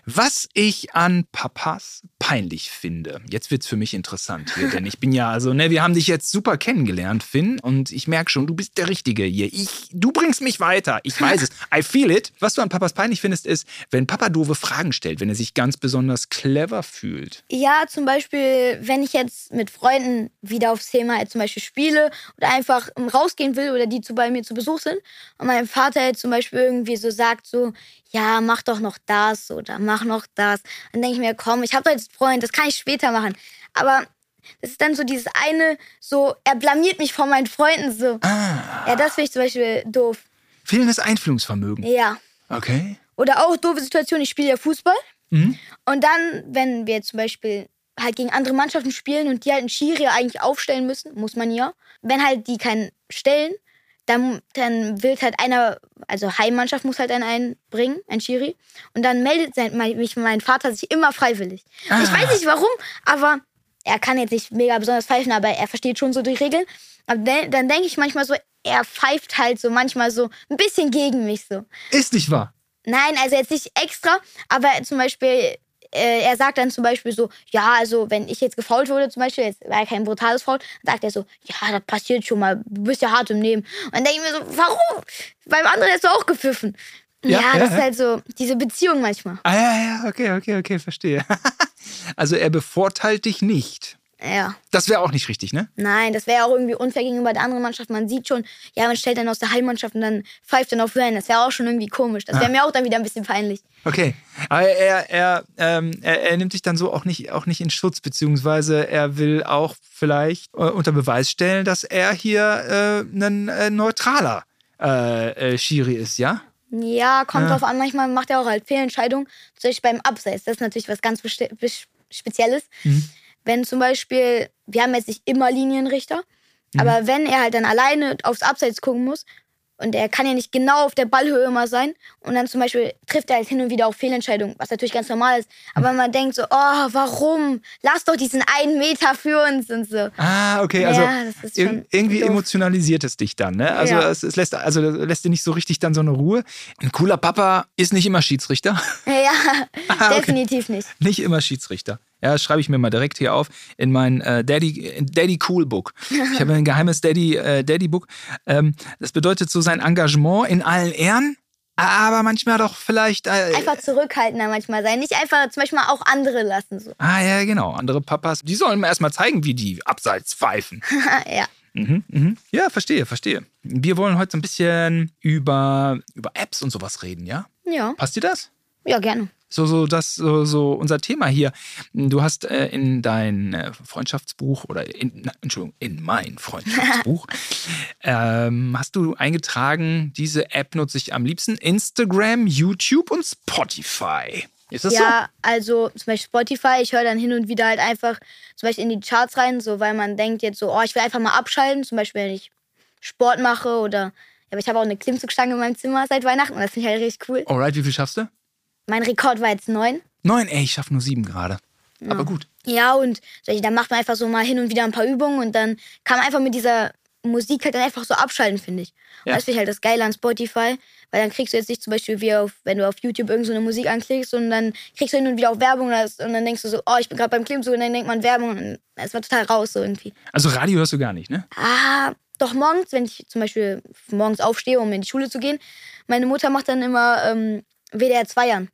Was ich an Papas peinlich finde, jetzt wird es für mich interessant hier, denn ich bin ja, also, ne, wir haben dich jetzt super kennengelernt, Finn, und ich merke schon, du bist der Richtige hier. Ich, du bringst mich weiter. Ich weiß es. I feel it. Was du an Papas peinlich findest, ist, wenn Papa doofe Fragen stellt, wenn er sich ganz besonders clever fühlt. Ja, zum Beispiel, wenn ich jetzt mit Freunden wieder aufs Thema zum Beispiel spiele oder einfach rausgehen will oder die zu bei mir zu Besuch sind und mein Vater jetzt zum Beispiel irgendwie so sagt, so, ja, mach doch noch das oder mach noch das. Dann denke ich mir, komm, ich habe doch jetzt Freund, das kann ich später machen. Aber das ist dann so dieses eine, so, er blamiert mich vor meinen Freunden so. Ah. Ja, das finde ich zum Beispiel doof. Fehlendes Einfühlungsvermögen. Ja. Okay. Oder auch doofe Situation, ich spiele ja Fußball. Mhm. Und dann, wenn wir zum Beispiel halt gegen andere Mannschaften spielen und die halt einen Schiri eigentlich aufstellen müssen, muss man ja. Wenn halt die keinen stellen, dann, dann will halt einer, also Heimmannschaft muss halt einen einbringen, ein Schiri. Und dann meldet mich mein Vater sich immer freiwillig. Ah. Ich weiß nicht warum, aber er kann jetzt nicht mega besonders pfeifen, aber er versteht schon so die Regeln. Aber dann denke ich manchmal so, er pfeift halt so manchmal so ein bisschen gegen mich so. Ist nicht wahr? Nein, also jetzt nicht extra, aber zum Beispiel äh, er sagt dann zum Beispiel so, ja, also wenn ich jetzt gefault wurde, zum Beispiel, jetzt war ja kein brutales dann sagt er so, ja, das passiert schon mal, du bist ja hart im Nehmen. Und dann denke ich mir so, warum? Beim anderen hast du auch gepfiffen. Ja, ja das ja. ist halt so diese Beziehung manchmal. Ah ja, ja, okay, okay, okay, verstehe. also er bevorteilt dich nicht. Ja. Das wäre auch nicht richtig, ne? Nein, das wäre auch irgendwie unfair gegenüber der anderen Mannschaft. Man sieht schon, ja, man stellt dann aus der Heimmannschaft und dann pfeift dann auf Ryan. Das wäre auch schon irgendwie komisch. Das wäre ah. mir auch dann wieder ein bisschen peinlich. Okay. Aber er, er, ähm, er, er, nimmt dich dann so auch nicht, auch nicht in Schutz, beziehungsweise er will auch vielleicht äh, unter Beweis stellen, dass er hier äh, ein äh, neutraler äh, äh, Schiri ist, ja? Ja, kommt ja. drauf an. Manchmal macht er auch halt Fehlentscheidungen. Zum Beispiel beim Abseits. Das ist natürlich was ganz Spezielles. Mhm wenn zum Beispiel, wir haben jetzt nicht immer Linienrichter, mhm. aber wenn er halt dann alleine aufs Abseits gucken muss und er kann ja nicht genau auf der Ballhöhe immer sein und dann zum Beispiel trifft er halt hin und wieder auch Fehlentscheidungen, was natürlich ganz normal ist. Aber mhm. man denkt so, oh, warum? Lass doch diesen einen Meter für uns und so. Ah, okay, also ja, irgendwie doof. emotionalisiert es dich dann, ne? Also ja. es, es, lässt, also lässt dir nicht so richtig dann so eine Ruhe. Ein cooler Papa ist nicht immer Schiedsrichter. Ja, ah, okay. definitiv nicht. Nicht immer Schiedsrichter. Ja, schreibe ich mir mal direkt hier auf in mein äh, Daddy, Daddy Cool Book. Ich habe ein geheimes Daddy, äh, Daddy Book. Ähm, das bedeutet so sein Engagement in allen Ehren, aber manchmal doch vielleicht. Äh, einfach zurückhaltender manchmal sein. Nicht einfach zum Beispiel auch andere lassen. So. Ah, ja, genau. Andere Papas, die sollen erstmal zeigen, wie die abseits pfeifen. ja. Mhm, mhm. Ja, verstehe, verstehe. Wir wollen heute so ein bisschen über, über Apps und sowas reden, ja? Ja. Passt dir das? Ja, gerne. So, so, das, so, so unser Thema hier. Du hast äh, in dein äh, Freundschaftsbuch oder in, na, Entschuldigung, in mein Freundschaftsbuch ähm, hast du eingetragen, diese App nutze ich am liebsten Instagram, YouTube und Spotify. Ist das ja, so? Ja, also zum Beispiel Spotify, ich höre dann hin und wieder halt einfach zum Beispiel in die Charts rein, so weil man denkt jetzt so, oh, ich will einfach mal abschalten, zum Beispiel wenn ich Sport mache oder, ja, aber ich habe auch eine Klimmzugstange in meinem Zimmer seit Weihnachten und das finde ich halt richtig cool. Alright, wie viel schaffst du? Mein Rekord war jetzt neun. Neun? Ey, ich schaffe nur sieben gerade. Ja. Aber gut. Ja, und dann macht man einfach so mal hin und wieder ein paar Übungen und dann kann man einfach mit dieser Musik halt dann einfach so abschalten, finde ich. Ja. Das finde ich halt das Geile an Spotify, weil dann kriegst du jetzt nicht zum Beispiel wie auf, wenn du auf YouTube irgendeine so Musik anklickst und dann kriegst du hin und wieder auch Werbung und dann denkst du so, oh, ich bin gerade beim Klimmzug und dann denkt man Werbung und es war total raus so irgendwie. Also Radio hörst du gar nicht, ne? Ah, doch morgens, wenn ich zum Beispiel morgens aufstehe, um in die Schule zu gehen, meine Mutter macht dann immer ähm, WDR 2 an.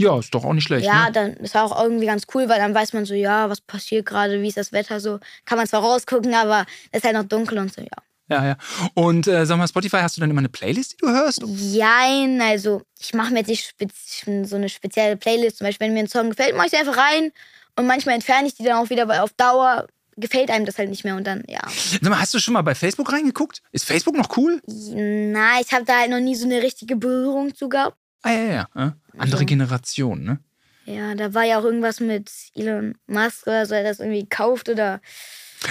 Ja, ist doch auch nicht schlecht. Ja, ne? dann ist auch irgendwie ganz cool, weil dann weiß man so, ja, was passiert gerade, wie ist das Wetter so. Kann man zwar rausgucken, aber es ist halt noch dunkel und so, ja. Ja, ja. Und äh, sag mal, Spotify, hast du dann immer eine Playlist, die du hörst? Jein, also ich mache mir jetzt nicht so eine spezielle Playlist. Zum Beispiel, wenn mir ein Song gefällt, mache ich sie einfach rein. Und manchmal entferne ich die dann auch wieder, weil auf Dauer gefällt einem das halt nicht mehr und dann, ja. Sag mal, hast du schon mal bei Facebook reingeguckt? Ist Facebook noch cool? Na, ich habe da halt noch nie so eine richtige Berührung zu gehabt. Ah, ja, ja, ja. Andere also, Generation, ne? Ja, da war ja auch irgendwas mit Elon Musk oder so, er das irgendwie kauft oder.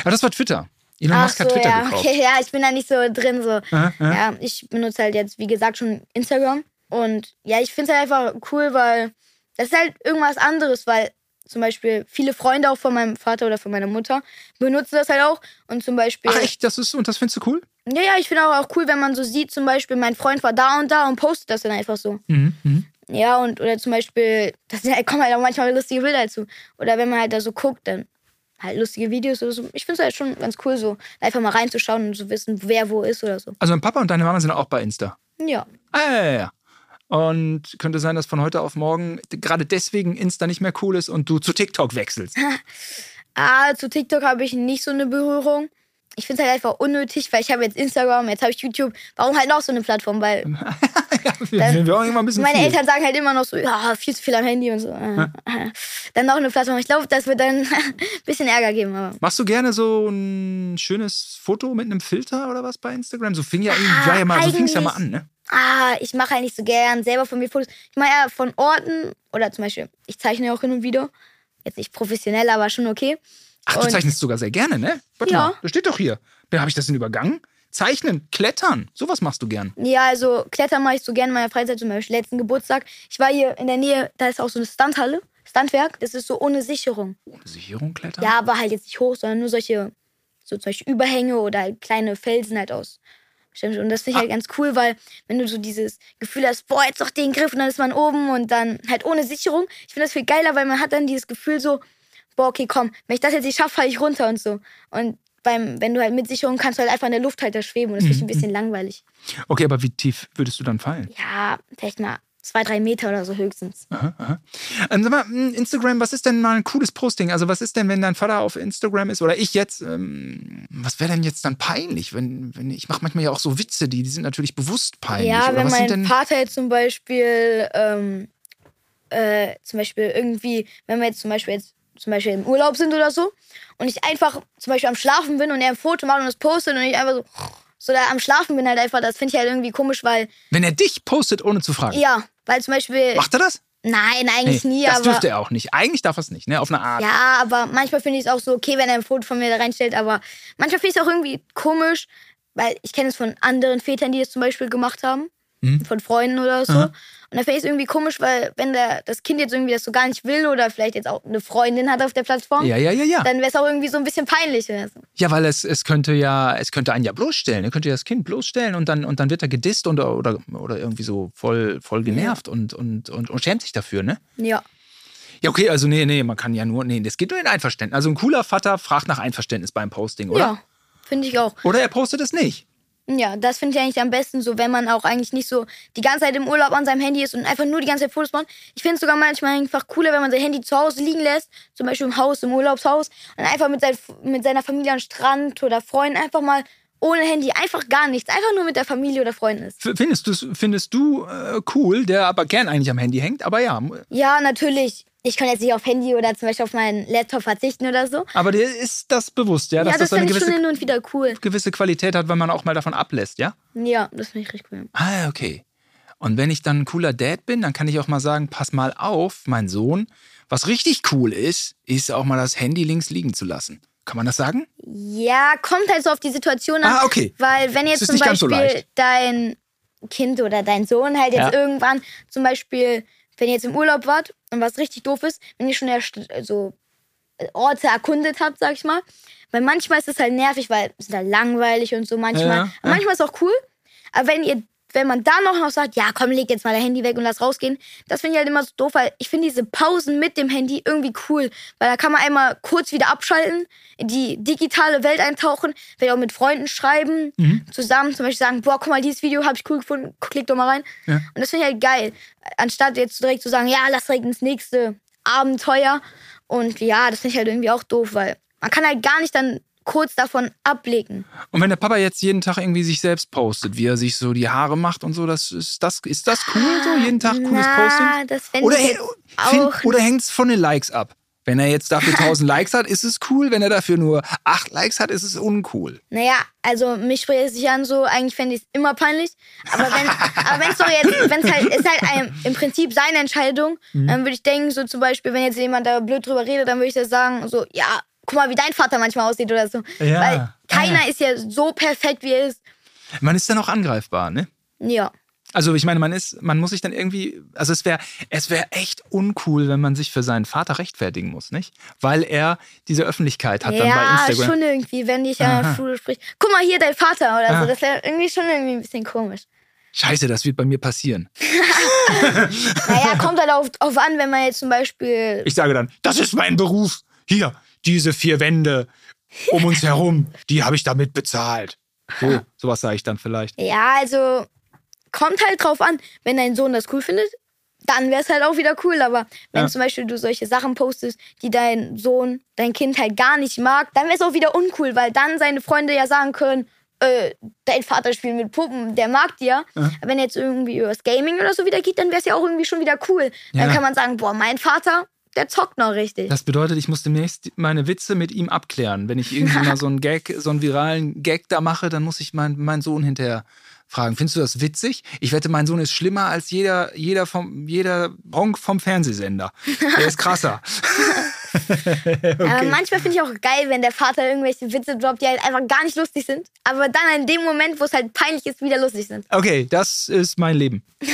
Aber das war Twitter. Elon Ach Musk hat so, Twitter ja, gekauft. Okay, ja, ich bin da nicht so drin. So. Aha, aha. Ja, ich benutze halt jetzt, wie gesagt, schon Instagram. Und ja, ich finde es halt einfach cool, weil das ist halt irgendwas anderes, weil zum Beispiel viele Freunde auch von meinem Vater oder von meiner Mutter benutzen das halt auch. Und zum Beispiel. Ach echt, das ist, und das findest du cool? Ja, ja, ich finde auch, auch cool, wenn man so sieht, zum Beispiel, mein Freund war da und da und postet das dann einfach so. Mhm, mh. Ja, und oder zum Beispiel, da kommen halt auch manchmal lustige Bilder dazu. Oder wenn man halt da so guckt, dann halt lustige Videos oder so. Ich finde es halt schon ganz cool, so einfach mal reinzuschauen und zu so wissen, wer wo ist oder so. Also dein Papa und deine Mama sind auch bei Insta? Ja. Ah, ja, ja, ja. Und könnte sein, dass von heute auf morgen gerade deswegen Insta nicht mehr cool ist und du zu TikTok wechselst. ah, zu TikTok habe ich nicht so eine Berührung ich finde es halt einfach unnötig, weil ich habe jetzt Instagram, jetzt habe ich YouTube. Warum halt noch so eine Plattform? Weil ja, wir, dann, wir auch immer ein bisschen meine viel. Eltern sagen halt immer noch so, ja, viel zu viel am Handy und so. Ja. Dann noch eine Plattform. Ich glaube, das wird dann ein bisschen Ärger geben. Aber. Machst du gerne so ein schönes Foto mit einem Filter oder was bei Instagram? So fing ja, ah, ja mal, so fing's ja mal an, ne? Ah, ich mache halt nicht so gern selber von mir Fotos. Ich mache ja von Orten oder zum Beispiel, ich zeichne ja auch hin und wieder. Jetzt nicht professionell, aber schon okay. Ach, du zeichnest sogar sehr gerne, ne? Warte ja. mal, das steht doch hier. Habe ich das denn übergangen? Zeichnen, Klettern, sowas machst du gern. Ja, also Klettern mache ich so gerne in meiner Freizeit, zum Beispiel letzten Geburtstag. Ich war hier in der Nähe, da ist auch so eine Standhalle, Standwerk, das ist so ohne Sicherung. Ohne Sicherung klettern? Ja, aber halt jetzt nicht hoch, sondern nur solche, so zum Beispiel Überhänge oder halt kleine Felsen halt aus. Und das finde ich ah. halt ganz cool, weil wenn du so dieses Gefühl hast, boah, jetzt doch den Griff und dann ist man oben und dann halt ohne Sicherung. Ich finde das viel geiler, weil man hat dann dieses Gefühl so, boah, okay, komm, wenn ich das jetzt nicht schaffe, falle ich runter und so. Und beim, wenn du halt mit Sicherung kannst du halt einfach in der Luft halt da schweben und das mhm. ist ein bisschen langweilig. Okay, aber wie tief würdest du dann fallen? Ja, vielleicht mal zwei, drei Meter oder so höchstens. Aha, aha. Ähm, sag mal, hm, Instagram, was ist denn mal ein cooles Posting? Also was ist denn, wenn dein Vater auf Instagram ist oder ich jetzt, ähm, was wäre denn jetzt dann peinlich? Wenn, wenn ich mache manchmal ja auch so Witze, die, die sind natürlich bewusst peinlich. Ja, wenn mein Vater jetzt zum Beispiel, ähm, äh, zum Beispiel irgendwie, wenn wir jetzt zum Beispiel jetzt zum Beispiel im Urlaub sind oder so und ich einfach zum Beispiel am Schlafen bin und er ein Foto macht und das postet und ich einfach so, so da am Schlafen bin halt einfach, das finde ich halt irgendwie komisch, weil. Wenn er dich postet, ohne zu fragen. Ja, weil zum Beispiel. Macht er das? Nein, eigentlich nee, nie. Das aber, dürfte er auch nicht. Eigentlich darf er es nicht, ne? Auf eine Art. Ja, aber manchmal finde ich es auch so okay, wenn er ein Foto von mir da reinstellt, aber manchmal finde ich es auch irgendwie komisch, weil ich kenne es von anderen Vätern, die es zum Beispiel gemacht haben. Mhm. Von Freunden oder so. Aha. Und da finde ich es irgendwie komisch, weil wenn der, das Kind jetzt irgendwie das so gar nicht will oder vielleicht jetzt auch eine Freundin hat auf der Plattform, ja, ja, ja, ja. dann wäre es auch irgendwie so ein bisschen peinlich. Also. Ja, weil es, es könnte ja, es könnte einen ja bloßstellen. Er könnte ja das Kind bloßstellen und dann, und dann wird er gedisst und, oder, oder irgendwie so voll, voll genervt ja. und, und, und, und schämt sich dafür, ne? Ja. Ja, okay, also nee, nee, man kann ja nur, nee, das geht nur in Einverständnis. Also ein cooler Vater fragt nach Einverständnis beim Posting, oder? Ja, finde ich auch. Oder er postet es nicht. Ja, das finde ich eigentlich am besten so, wenn man auch eigentlich nicht so die ganze Zeit im Urlaub an seinem Handy ist und einfach nur die ganze Zeit Fotos macht. Ich finde es sogar manchmal einfach cooler, wenn man sein Handy zu Hause liegen lässt, zum Beispiel im Haus, im Urlaubshaus, und einfach mit, sein, mit seiner Familie am Strand oder Freunden einfach mal ohne Handy, einfach gar nichts, einfach nur mit der Familie oder Freunden ist. Findest, findest du äh, cool, der aber gern eigentlich am Handy hängt, aber ja. Ja, natürlich ich kann jetzt nicht auf Handy oder zum Beispiel auf meinen Laptop verzichten oder so. Aber dir ist das bewusst, ja? Dass ja, das, das eine gewisse, schon hin und wieder cool. gewisse Qualität hat, wenn man auch mal davon ablässt, ja? Ja, das finde ich richtig cool. Ah, okay. Und wenn ich dann ein cooler Dad bin, dann kann ich auch mal sagen, pass mal auf, mein Sohn. Was richtig cool ist, ist auch mal das Handy links liegen zu lassen. Kann man das sagen? Ja, kommt halt so auf die Situation an. Ah, okay. Weil wenn jetzt zum Beispiel so dein Kind oder dein Sohn halt jetzt ja. irgendwann zum Beispiel wenn ihr jetzt im Urlaub wart und was richtig doof ist, wenn ihr schon so Orte erkundet habt, sag ich mal. Weil manchmal ist es halt nervig, weil es ist halt langweilig und so manchmal. Ja, ja. Manchmal ist es auch cool. Aber wenn ihr wenn man dann noch sagt, ja, komm, leg jetzt mal dein Handy weg und lass rausgehen, das finde ich halt immer so doof, weil ich finde diese Pausen mit dem Handy irgendwie cool, weil da kann man einmal kurz wieder abschalten, in die digitale Welt eintauchen, vielleicht auch mit Freunden schreiben, mhm. zusammen zum Beispiel sagen, boah, guck mal, dieses Video habe ich cool gefunden, klick doch mal rein. Ja. Und das finde ich halt geil, anstatt jetzt direkt zu sagen, ja, lass direkt ins nächste Abenteuer. Und ja, das finde ich halt irgendwie auch doof, weil man kann halt gar nicht dann kurz davon ablegen. Und wenn der Papa jetzt jeden Tag irgendwie sich selbst postet, wie er sich so die Haare macht und so, das ist das, ist das cool so? Jeden Tag cooles Na, Posting? Das oder ich auch oder hängt es von den Likes ab? Wenn er jetzt dafür 1000 Likes hat, ist es cool. Wenn er dafür nur 8 Likes hat, ist es uncool. Naja, also mich spricht es sich an so, eigentlich fände ich es immer peinlich. Aber wenn es doch jetzt, wenn es halt, ist halt ein, im Prinzip seine Entscheidung, mhm. dann würde ich denken, so zum Beispiel, wenn jetzt jemand da blöd drüber redet, dann würde ich das sagen, so, ja, guck mal, wie dein Vater manchmal aussieht oder so. Ja. Weil keiner ja. ist ja so perfekt, wie er ist. Man ist dann auch angreifbar, ne? Ja. Also ich meine, man ist, man muss sich dann irgendwie, also es wäre, es wäre echt uncool, wenn man sich für seinen Vater rechtfertigen muss, nicht? Weil er diese Öffentlichkeit hat ja, dann bei Instagram. Ja, schon irgendwie, wenn ich an der Schule spricht. Guck mal hier, dein Vater oder ah. so. Das wäre irgendwie schon irgendwie ein bisschen komisch. Scheiße, das wird bei mir passieren. naja, kommt halt auf, auf an, wenn man jetzt zum Beispiel. Ich sage dann, das ist mein Beruf. Hier, diese vier Wände um uns herum, die habe ich damit bezahlt. So, sowas sage ich dann vielleicht. Ja, also kommt halt drauf an. Wenn dein Sohn das cool findet, dann wäre es halt auch wieder cool. Aber wenn ja. zum Beispiel du solche Sachen postest, die dein Sohn, dein Kind halt gar nicht mag, dann wäre es auch wieder uncool, weil dann seine Freunde ja sagen können, äh, dein Vater spielt mit Puppen, der mag dir. Ja. Wenn jetzt irgendwie über das Gaming oder so wieder geht, dann wäre es ja auch irgendwie schon wieder cool. Dann ja. kann man sagen, boah, mein Vater, der zockt noch richtig. Das bedeutet, ich muss demnächst meine Witze mit ihm abklären. Wenn ich irgendwie mal so einen Gag, so einen viralen Gag da mache, dann muss ich meinen mein Sohn hinterher fragen. Findest du das witzig? Ich wette, mein Sohn ist schlimmer als jeder, jeder vom, jeder Honk vom Fernsehsender. Der ist krasser. okay. Aber manchmal finde ich auch geil, wenn der Vater irgendwelche Witze droppt, die halt einfach gar nicht lustig sind, aber dann in dem Moment, wo es halt peinlich ist, wieder lustig sind. Okay, das ist mein Leben.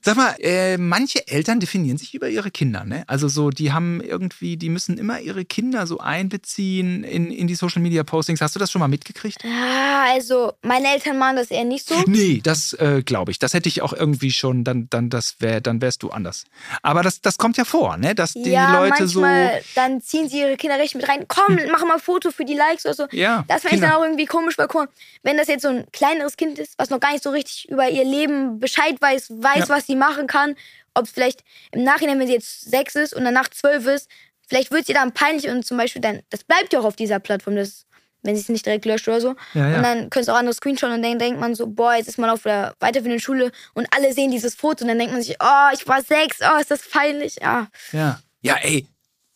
Sag mal, äh, manche Eltern definieren sich über ihre Kinder, ne? Also so, die haben irgendwie, die müssen immer ihre Kinder so einbeziehen in, in die Social Media Postings. Hast du das schon mal mitgekriegt? Ja, also meine Eltern machen das eher nicht so. Nee, das äh, glaube ich. Das hätte ich auch irgendwie schon, dann, dann, das wär, dann wärst du anders. Aber das, das kommt ja vor, ne? Dass die ja, Leute so dann ziehen sie ihre Kinder richtig mit rein. Komm, hm. mach mal ein Foto für die Likes oder so. Ja, das finde ich dann auch irgendwie komisch, weil guck, wenn das jetzt so ein kleineres Kind ist, was noch gar nicht so richtig über ihr Leben Bescheid weiß, weiß, ja. was sie machen kann, ob es vielleicht im Nachhinein, wenn sie jetzt sechs ist und danach zwölf ist, vielleicht wird sie dann peinlich und zum Beispiel dann, das bleibt ja auch auf dieser Plattform, das, wenn sie es nicht direkt löscht oder so. Ja, ja. Und dann können es auch andere screenshotten und dann denkt man so, boah, jetzt ist man auf der weiterführenden Schule und alle sehen dieses Foto und dann denkt man sich, oh, ich war sechs, oh, ist das peinlich. Ja. Ja, ja ey,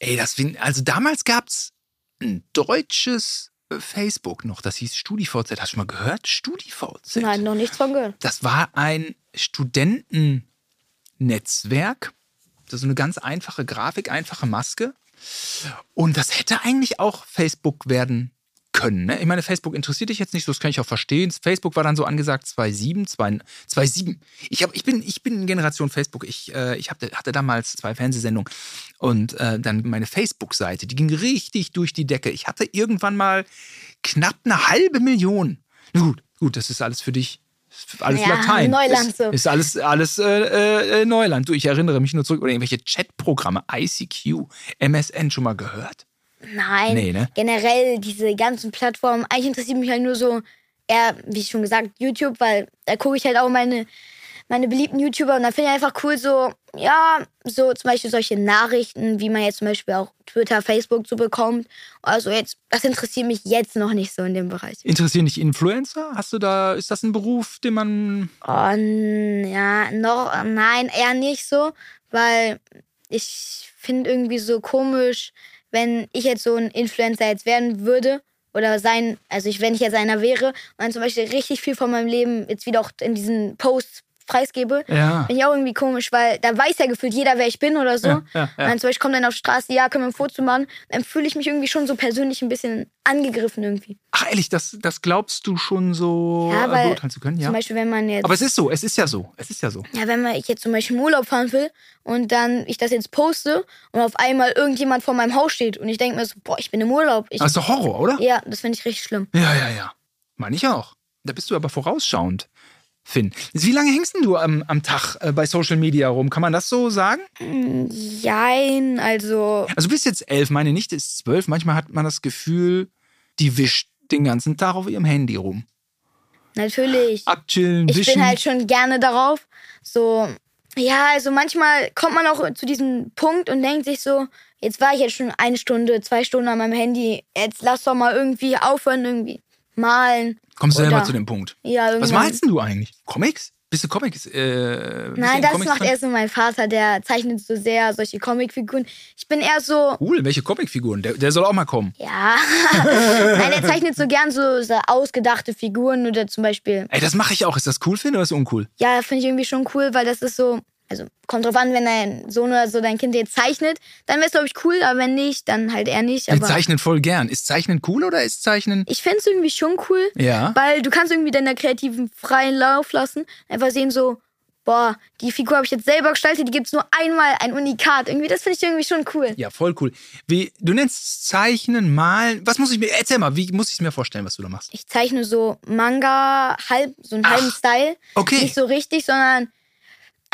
Ey, das also damals gab es ein deutsches äh, Facebook noch, das hieß StudiVZ. Hast du mal gehört? StudiVZ. Nein, noch nichts von gehört. Das war ein Studentennetzwerk. Das ist so eine ganz einfache Grafik, einfache Maske. Und das hätte eigentlich auch Facebook werden können. Ne? Ich meine, Facebook interessiert dich jetzt nicht, so das kann ich auch verstehen. Facebook war dann so angesagt 2.7, 2.7. Ich, hab, ich, bin, ich bin in Generation Facebook. Ich, äh, ich hab, hatte damals zwei Fernsehsendungen und äh, dann meine Facebook-Seite, die ging richtig durch die Decke. Ich hatte irgendwann mal knapp eine halbe Million. Gut, gut, das ist alles für dich alles Ja, Latein. Neuland ist, so. Ist alles, alles äh, äh, Neuland. Du, ich erinnere mich nur zurück oder irgendwelche Chatprogramme, ICQ, MSN schon mal gehört? Nein, Nee, ne? generell diese ganzen Plattformen. Eigentlich interessiert mich halt nur so, eher, wie schon gesagt, YouTube, weil da gucke ich halt auch meine, meine beliebten YouTuber und da finde ich einfach cool so, ja, so zum Beispiel solche Nachrichten, wie man jetzt zum Beispiel auch Twitter, Facebook so bekommt. Also jetzt, das interessiert mich jetzt noch nicht so in dem Bereich. Interessieren dich Influencer? Hast du da, ist das ein Beruf, den man. Und ja, noch, nein, eher nicht so, weil ich finde irgendwie so komisch, wenn ich jetzt so ein Influencer jetzt werden würde oder sein, also ich, wenn ich jetzt einer wäre und dann zum Beispiel richtig viel von meinem Leben jetzt wieder auch in diesen Posts preisgebe, Ja. finde ich auch irgendwie komisch, weil da weiß ja gefühlt jeder, wer ich bin oder so. Ja, ja, ja. Und dann zum Beispiel kommt dann auf die Straße, ja, können wir ein Foto machen, dann fühle ich mich irgendwie schon so persönlich ein bisschen angegriffen irgendwie. Ach, ehrlich, das, das glaubst du schon so Ja, äh, weil beurteilen zu können? Ja. Zum Beispiel, wenn man jetzt Aber es ist so, es ist ja so. Es ist ja so. Ja, wenn man- ich jetzt zum Beispiel im Urlaub fahren will und dann ich das jetzt poste und auf einmal irgendjemand vor meinem Haus steht und ich denke mir so, boah, ich bin im Urlaub. Ich, Das ist doch Horror, oder? ja, das finde ich richtig schlimm. Ja, ja, ja. Meine ich auch. Da bist du aber vorausschauend, Finn. Wie lange hängst denn du am, am Tag äh, bei Social Media rum? Kann man das so sagen? Jein, also Also du bist jetzt elf, meine Nichte ist zwölf. Manchmal hat man das Gefühl, die wischt den ganzen Tag auf ihrem Handy rum. natürlich. Abchillen, Ich wischen. bin halt schon gerne darauf. So, ja, also manchmal kommt man auch zu diesem Punkt und denkt sich so, jetzt war ich jetzt schon eine Stunde, zwei Stunden an meinem Handy, jetzt lass doch mal irgendwie aufhören, irgendwie malen. Kommst du selber zu dem Punkt. Ja, Was irgendwann. malst denn du eigentlich? Comics? Bist du Comics? Äh, bist du Nein, in das Comics macht drin? eher so mein Vater, der zeichnet so sehr solche Comicfiguren. Ich bin eher so, Cool, welche Comicfiguren? Der, der soll auch mal kommen. ja. Nein, er zeichnet so gern so, so ausgedachte Figuren oder zum Beispiel, Ey, das mache ich auch. Ist das cool, Finn, oder ist das uncool? ja, finde ich irgendwie schon cool, weil das ist so, also kommt drauf an, wenn dein Sohn oder so dein Kind jetzt zeichnet, dann wäre es, glaube ich, cool, aber wenn nicht, dann halt eher nicht. Wir Aber zeichnen voll gern. Ist Zeichnen cool oder ist Zeichnen. ich fände es irgendwie schon cool, Ja. weil du kannst irgendwie deiner kreativen freien Lauf lassen, einfach sehen so, boah, die Figur habe ich jetzt selber gestaltet, die gibt es nur einmal, ein Unikat. Irgendwie, das finde ich irgendwie schon cool. Ja, voll cool. Wie, du nennst Zeichnen, Malen. Was muss ich mir. Erzähl mal, wie muss ich es mir vorstellen, was du da machst? Ich zeichne so Manga, halb, so einen Ach, halben Style. okay. Nicht so richtig, sondern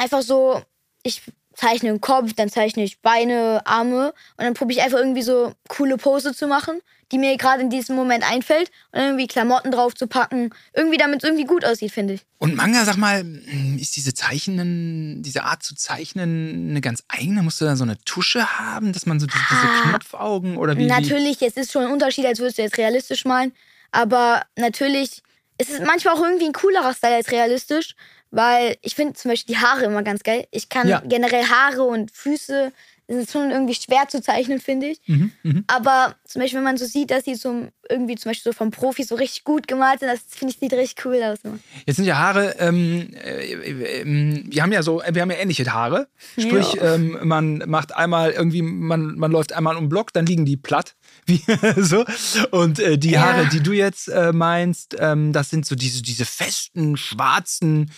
einfach so, ich zeichne einen Kopf, dann zeichne ich Beine, Arme und dann probiere ich einfach irgendwie so coole Pose zu machen, die mir gerade in diesem Moment einfällt und irgendwie Klamotten drauf zu packen. Irgendwie damit es irgendwie gut aussieht, finde ich. Und Manga, sag mal, ist diese Zeichnen, diese Art zu zeichnen eine ganz eigene? Musst du da so eine Tusche haben, dass man so diese, Ah. Knopfaugen oder wie? Natürlich, es ist schon ein Unterschied, als würdest du jetzt realistisch malen. Aber natürlich ist es manchmal auch irgendwie ein coolerer Style als realistisch, weil ich finde zum Beispiel die Haare immer ganz geil. Ich kann Ja. generell Haare und Füße, das ist schon irgendwie schwer zu zeichnen, finde ich. Mhm, mhm. Aber zum Beispiel, wenn man so sieht, dass die so irgendwie zum Beispiel so vom Profis so richtig gut gemalt sind, das finde ich sieht richtig cool aus. Jetzt sind ja Haare, ähm, äh, äh, ähm, wir haben ja so, wir haben ja ähnliche Haare. Sprich, Ja. ähm, man macht einmal irgendwie, man, man läuft einmal um den Block, dann liegen die platt. Wie, so. Und äh, die Ja. Haare, die du jetzt äh, meinst, ähm, das sind so diese, diese festen, schwarzen,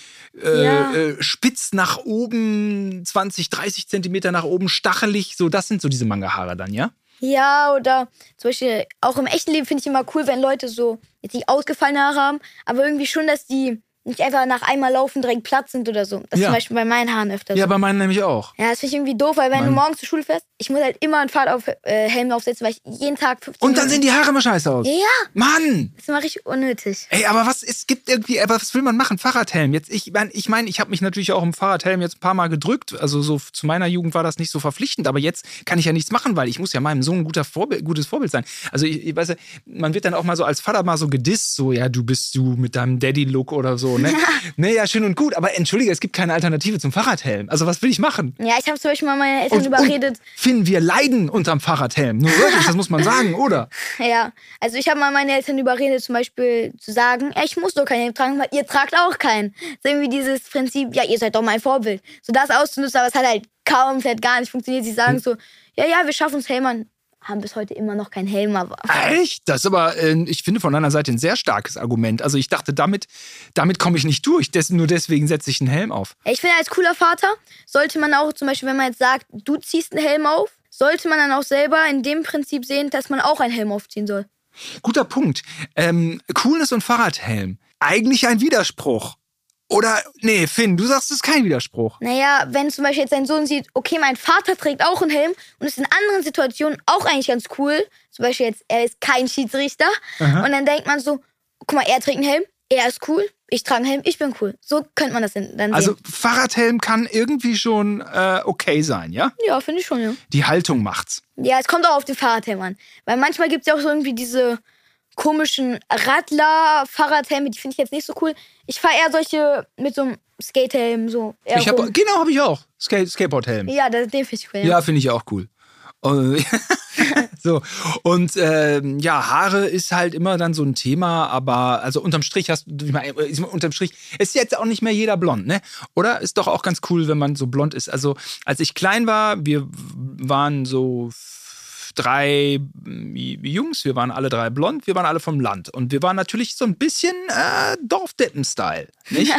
äh, Ja. äh, spitz nach oben, 20, 30 Zentimeter nach oben, stachelig. So, das sind so diese Manga-Haare dann, ja? Ja, oder zum Beispiel auch im echten Leben finde ich immer cool, wenn Leute so jetzt nicht ausgefallene Haare haben, aber irgendwie schon, dass die nicht einfach nach einmal laufen direkt platt sind oder so. Das ist Ja. zum Beispiel bei meinen Haaren öfter Ja, so. bei meinen nämlich auch. Ja, das finde ich irgendwie doof, weil wenn Mein- du morgens zur Schule fährst, ich muss halt immer einen Fahrthelm äh, Helm aufsetzen, weil ich jeden Tag 15 Und dann sehen die Haare immer scheiße aus. Ja, Mann! das ist immer richtig unnötig. Ey, aber was, es gibt irgendwie, aber was will man machen? Fahrradhelm. Jetzt, ich meine, ich, mein, ich habe mich natürlich auch im Fahrradhelm jetzt ein paar Mal gedrückt. Also so zu meiner Jugend war das nicht so verpflichtend, aber jetzt kann ich ja nichts machen, weil ich muss ja meinem Sohn ein guter Vorbild, gutes Vorbild sein. Also ich, ich weiß ja, man wird dann auch mal so als Vater mal so gedisst, so, ja, du bist du mit deinem Daddy-Look oder so, ne? ne, ja, schön und gut, aber entschuldige, es gibt keine Alternative zum Fahrradhelm. Also was will ich machen? Ja, ich habe zum Beispiel mal meine Eltern überredet. Finn, wir leiden unterm Fahrradhelm. Nur wirklich, das muss man sagen, oder? Ja, also ich habe mal meine Eltern überredet, zum Beispiel zu sagen, ich muss doch keinen Helm tragen, weil ihr tragt auch keinen. Ist irgendwie dieses Prinzip, ja, ihr seid doch mein Vorbild. So das auszunutzen, aber es hat halt komplett gar nicht funktioniert. Sie sagen so, ja, ja, wir schaffen es Helm an. Haben bis heute immer noch keinen Helm, aber Echt? Das ist aber, äh, ich finde von deiner Seite ein sehr starkes Argument. Also ich dachte, damit, damit komme ich nicht durch. Des, nur deswegen setze ich einen Helm auf. Ich finde, als cooler Vater sollte man auch zum Beispiel, wenn man jetzt sagt, du ziehst einen Helm auf, sollte man dann auch selber in dem Prinzip sehen, dass man auch einen Helm aufziehen soll. Guter Punkt. Ähm, Coolness und Fahrradhelm. Eigentlich ein Widerspruch. Oder, nee, Finn, du sagst, es ist kein Widerspruch. Naja, wenn zum Beispiel jetzt dein Sohn sieht, okay, mein Vater trägt auch einen Helm und ist in anderen Situationen auch eigentlich ganz cool. Zum Beispiel jetzt, er ist kein Schiedsrichter. Aha. Und dann denkt man so, guck mal, er trägt einen Helm, er ist cool, ich trage einen Helm, ich bin cool. So könnte man das dann sehen. Also Fahrradhelm kann irgendwie schon äh, okay sein, ja? ja, finde ich schon, ja. Die Haltung macht's. Ja, es kommt auch auf den Fahrradhelm an. Weil manchmal gibt es ja auch so irgendwie diese komischen Radler-Fahrradhelme, die finde ich jetzt nicht so cool. Ich fahre eher solche mit so einem Skatehelm, so. Ich hab, genau, habe ich auch. Skate, Skateboardhelm. Ja, das, den finde ich cool. Ja. Finde ich auch cool. Äh, so und ähm, ja Haare ist halt immer dann so ein Thema aber also unterm Strich hast du ich meine, ist- unterm Strich ist jetzt auch nicht mehr jeder blond ne oder ist doch auch ganz cool wenn man so blond ist also als ich klein war wir waren so drei mm, Jungs wir waren alle drei blond wir waren alle vom Land. Und wir waren natürlich so ein bisschen äh, Dorfdeppen-Style nicht?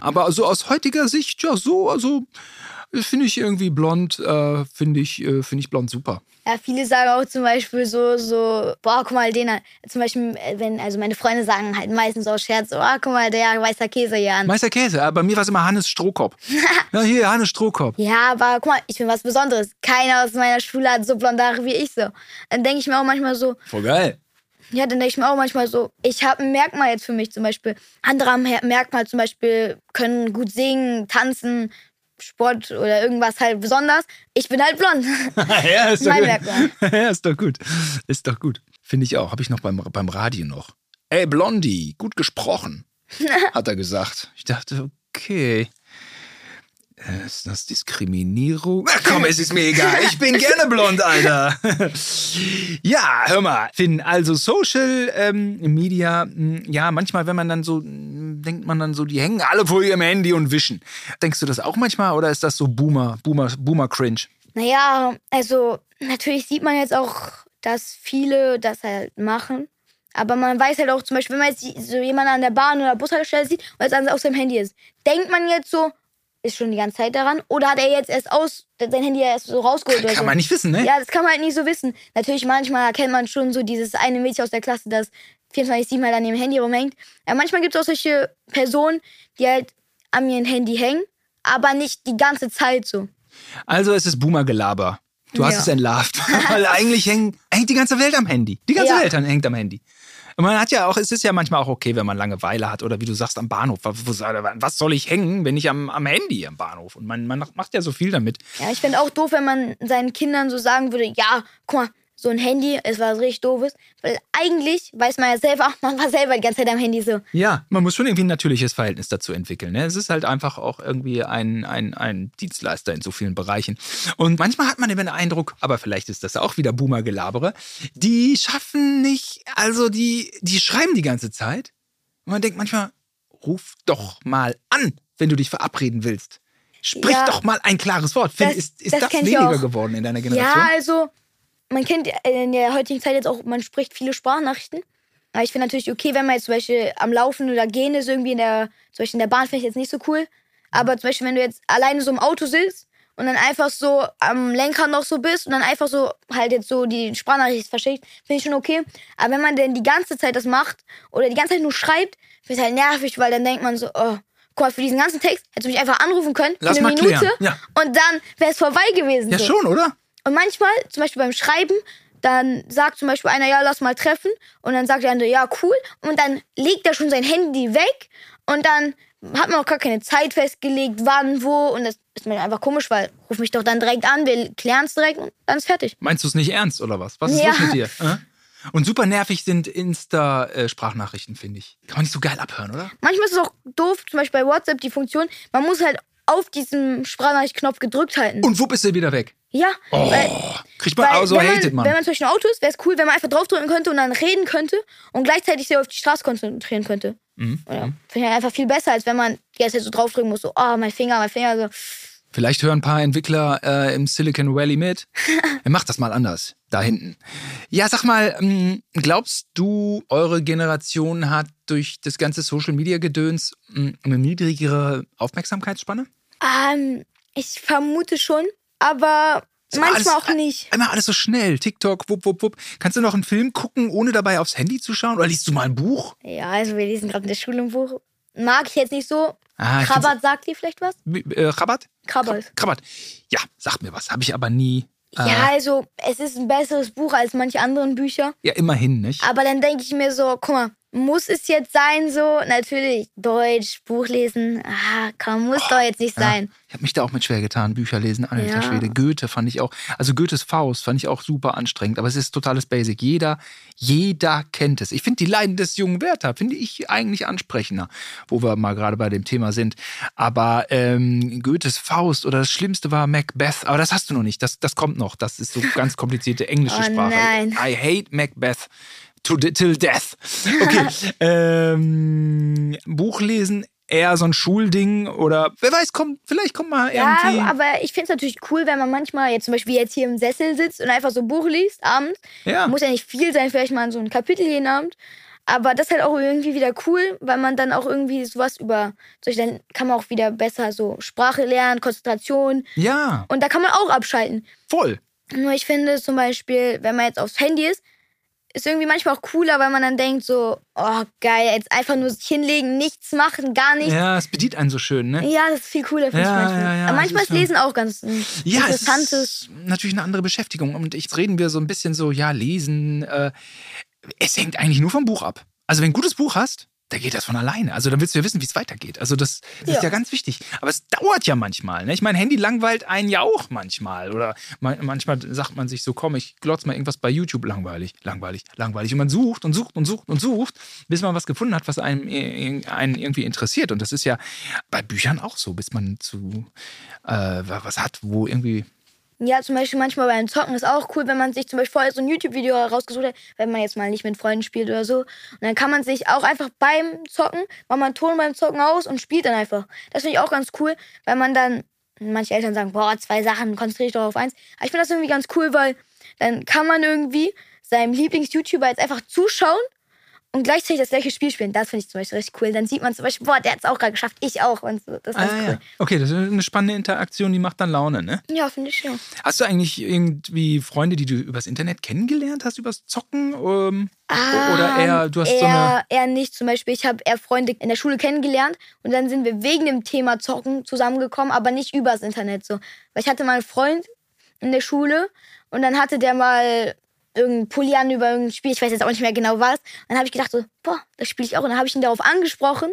Aber so aus heutiger Sicht ja so also Finde ich irgendwie blond, äh, finde ich, äh, finde ich blond super. Ja, viele sagen auch zum Beispiel so, so, boah, guck mal, den, zum Beispiel, äh, wenn, also meine Freunde sagen halt meistens aus Scherz, so, ah, guck mal, der weißer Käse hier an. Meister Käse, äh, bei mir war es immer Hannes Strohkopf. ja, hier, Hannes Strohkopf. Ja, aber guck mal, ich bin was Besonderes. Keiner aus meiner Schule hat so blonde Haare wie ich so. Dann denke ich mir auch manchmal so, Voll geil. ja, dann denke ich mir auch manchmal so, ich habe ein Merkmal jetzt für mich zum Beispiel. Andere haben Merkmal zum Beispiel, können gut singen, tanzen, Sport oder irgendwas halt besonders. Ich bin halt blond. ja, ist doch Mein gut. Merkmal. ja, ist doch gut. Ist doch gut. Finde ich auch. Habe ich noch beim, beim Radio noch. Ey, Blondie, gut gesprochen, hat er gesagt. Ich dachte, okay. Ist das Diskriminierung? Ach komm, es ist mir egal. Ich bin gerne blond, Alter. ja, hör mal, Finn, also Social ähm, Media, mh, ja, manchmal, wenn man dann so, mh, denkt man dann so, die hängen alle vor ihrem Handy und wischen. Denkst du das auch manchmal oder ist das so Boomer, Boomer, Boomer-Cringe? Naja, also natürlich sieht man jetzt auch, dass viele das halt machen. Aber man weiß halt auch zum Beispiel, wenn man jetzt so jemanden an der Bahn oder Bushaltestelle sieht und jetzt auf seinem Handy ist, denkt man jetzt so, ist schon die ganze Zeit daran? Oder hat er jetzt erst aus, sein Handy erst so rausgeholt oder Kann so? man nicht wissen, ne? Ja, das kann man halt nicht so wissen. Natürlich, manchmal erkennt man schon so dieses eine Mädchen aus der Klasse, das 24-7 halt an ihrem Handy rumhängt. Ja, manchmal gibt es auch solche Personen, die halt an ihrem Handy hängen, aber nicht die ganze Zeit so. Also es ist Boomer-Gelaber. Du hast Ja. es entlarvt. Weil eigentlich häng, hängt die ganze Welt am Handy. Die ganze Ja. Welt hängt am Handy. Und man hat ja auch, es ist ja manchmal auch okay, wenn man Langeweile hat oder wie du sagst, am Bahnhof. Was soll ich hängen, wenn ich am, am Handy am Bahnhof? Und man, man macht ja so viel damit. Ja, ich fände auch doof, wenn man seinen Kindern so sagen würde, ja, guck mal, so ein Handy ist was richtig doofes. Weil eigentlich weiß man ja selber, man war selber die ganze Zeit am Handy so. Ja, man muss schon irgendwie ein natürliches Verhältnis dazu entwickeln. Ne? Es ist halt einfach auch irgendwie ein, ein, ein Dienstleister in so vielen Bereichen. Und manchmal hat man eben den Eindruck, aber vielleicht ist das auch wieder Boomer-Gelabere, die schaffen nicht, also die, die schreiben die ganze Zeit. Und man denkt manchmal, ruf doch mal an, wenn du dich verabreden willst. Sprich Ja. doch mal ein klares Wort. Finn, Das- ist, ist das das, weniger geworden in deiner Generation? Ja, also, man kennt in der heutigen Zeit jetzt auch, man spricht viele Sprachnachrichten. Aber ich finde natürlich okay, wenn man jetzt zum Beispiel am Laufen oder gehen ist, irgendwie in der, zum Beispiel in der Bahn, finde ich jetzt nicht so cool. Aber zum Beispiel, wenn du jetzt alleine so im Auto sitzt und dann einfach so am Lenker noch so bist und dann einfach so halt jetzt so die Sprachnachricht verschickt, finde ich schon okay. Aber wenn man denn die ganze Zeit das macht oder die ganze Zeit nur schreibt, finde ich halt nervig, weil dann denkt man so, oh, guck mal, für diesen ganzen Text hättest du mich einfach anrufen können Lass eine Minute ja. und dann wäre es vorbei gewesen. ja so. schon, oder? Und manchmal, zum Beispiel beim Schreiben, dann sagt zum Beispiel einer, ja, lass mal treffen. Und dann sagt der andere, ja, cool. Und dann legt er schon sein Handy weg. Und dann hat man auch gar keine Zeit festgelegt, wann, wo. Und das ist mir einfach komisch, weil ruf mich doch dann direkt an, wir klären es direkt und dann ist fertig. Meinst du es nicht ernst oder was? Was ist Ja. los mit dir? Äh? Und super nervig sind Insta-Sprachnachrichten, finde ich. Kann man nicht so geil abhören, oder? Manchmal ist es auch doof, zum Beispiel bei WhatsApp die Funktion, man muss halt auf diesen Sprachnachricht-Knopf gedrückt halten. Und wupp ist er wieder weg. Ja, weil, Oh, kriegt man, Weil, also wenn, man, hatet man. wenn man zum Beispiel ein Auto ist, wäre es cool, wenn man einfach draufdrücken könnte und dann reden könnte und gleichzeitig sich auf die Straße konzentrieren könnte. Mhm. Oder finde ich einfach viel besser, als wenn man die ganze Zeit so draufdrücken muss, so, oh, mein Finger, mein Finger, so. Vielleicht hören ein paar Entwickler äh, im Silicon Valley mit. Macht das mal anders, da hinten. Ja, sag mal, ähm, glaubst du, eure Generation hat durch das ganze Social-Media-Gedöns ähm, eine niedrigere Aufmerksamkeitsspanne? Ähm, ich vermute schon, aber manchmal alles- auch nicht. Immer alles so schnell. TikTok, wupp, wupp, wupp. Kannst du noch einen Film gucken, ohne dabei aufs Handy zu schauen? Oder liest du mal ein Buch? Ja, also wir lesen gerade in der Schule ein Buch. Mag ich jetzt nicht so. Ah, Krabat sagt dir vielleicht was? Äh, Rabatt? Krabat. Krabat. Ja, sagt mir was. Habe ich aber nie. Äh, Ja, also es ist ein besseres Buch als manche anderen Bücher. ja, immerhin, nicht? Aber dann denke ich mir so, guck mal, muss es jetzt sein so? Natürlich, Deutsch, Buch lesen, ah, komm, muss doch jetzt nicht Oh, Ja, sein. ich habe mich da auch mit schwer getan, Bücher lesen, alter Ja. Schwede. Goethe fand ich auch, also Goethes Faust fand ich auch super anstrengend, aber es ist totales Basic. Jeder, jeder kennt es. Ich finde die Leiden des jungen Werther, finde ich eigentlich ansprechender, wo wir mal gerade bei dem Thema sind. Aber ähm, Goethes Faust oder das Schlimmste war Macbeth, aber das hast du noch nicht, das, das kommt noch. Das ist so ganz komplizierte englische Oh Sprache. nein. I hate Macbeth. To, till death. Okay. ähm, Buch lesen, eher so ein Schulding oder wer weiß, kommt, vielleicht kommt mal irgendwie. Ja, aber ich finde es natürlich cool, wenn man manchmal jetzt zum Beispiel jetzt hier im Sessel sitzt und einfach so ein Buch liest abends. Ja. Muss ja nicht viel sein, vielleicht mal so ein Kapitel jeden Abend. Aber das ist halt auch irgendwie wieder cool, weil man dann auch irgendwie sowas über, dann kann man auch wieder besser so Sprache lernen, Konzentration. ja, Und da kann man auch abschalten. voll. Nur ich finde zum Beispiel, wenn man jetzt aufs Handy ist, ist irgendwie manchmal auch cooler, weil man dann denkt so, oh geil, jetzt einfach nur sich hinlegen, nichts machen, gar nichts. Ja, es bedient einen so schön, ne? Ja, das ist viel cooler, finde Ja, ich manchmal. ja, ja, Aber manchmal ist. Lesen auch ganz Ja, es interessantes. ist natürlich eine andere Beschäftigung. Und jetzt reden wir so ein bisschen so, ja, lesen. Äh, es hängt eigentlich nur vom Buch ab. Also, wenn du ein gutes Buch hast, da geht das von alleine. Also, dann willst du ja wissen, wie es weitergeht. Also, das, das ist Ja. ja ganz wichtig. Aber es dauert ja manchmal. Ne? Ich meine, Handy langweilt einen ja auch manchmal. Oder man, manchmal sagt man sich so, komm, ich glotz mal irgendwas bei YouTube. Langweilig, langweilig, langweilig. Und man sucht und sucht und sucht und sucht, bis man was gefunden hat, was einem, einen irgendwie interessiert. Und das ist ja bei Büchern auch so, bis man zu äh, was hat, wo irgendwie Ja, zum Beispiel manchmal beim Zocken ist auch cool, wenn man sich zum Beispiel vorher so ein YouTube-Video rausgesucht hat, wenn man jetzt mal nicht mit Freunden spielt oder so. Und dann kann man sich auch einfach beim Zocken, macht man Ton beim Zocken aus und spielt dann einfach. Das finde ich auch ganz cool, weil man dann, manche Eltern sagen, boah, zwei Sachen, konzentriere dich doch auf eins. Aber ich finde das irgendwie ganz cool, weil dann kann man irgendwie seinem Lieblings-YouTuber jetzt einfach zuschauen und gleichzeitig das gleiche Spiel spielen. Das finde ich zum Beispiel richtig cool. Dann sieht man zum Beispiel, boah, der hat es auch gerade geschafft, ich auch. Und so. Das ist Ah, cool. ja. Okay, das ist eine spannende Interaktion, die macht dann Laune, ne? Ja, finde ich schon. Hast du eigentlich irgendwie Freunde, die du übers Internet kennengelernt hast, übers Zocken? Ähm, oder eher, du hast eher, so eine. eher nicht. Zum Beispiel, ich habe eher Freunde in der Schule kennengelernt und dann sind wir wegen dem Thema Zocken zusammengekommen, aber nicht übers Internet so. Weil ich hatte mal einen Freund in der Schule und dann hatte der mal irgendein Pulli an über irgendein Spiel, ich weiß jetzt auch nicht mehr genau was. Und dann habe ich gedacht so, boah, das spiele ich auch. Und dann habe ich ihn darauf angesprochen.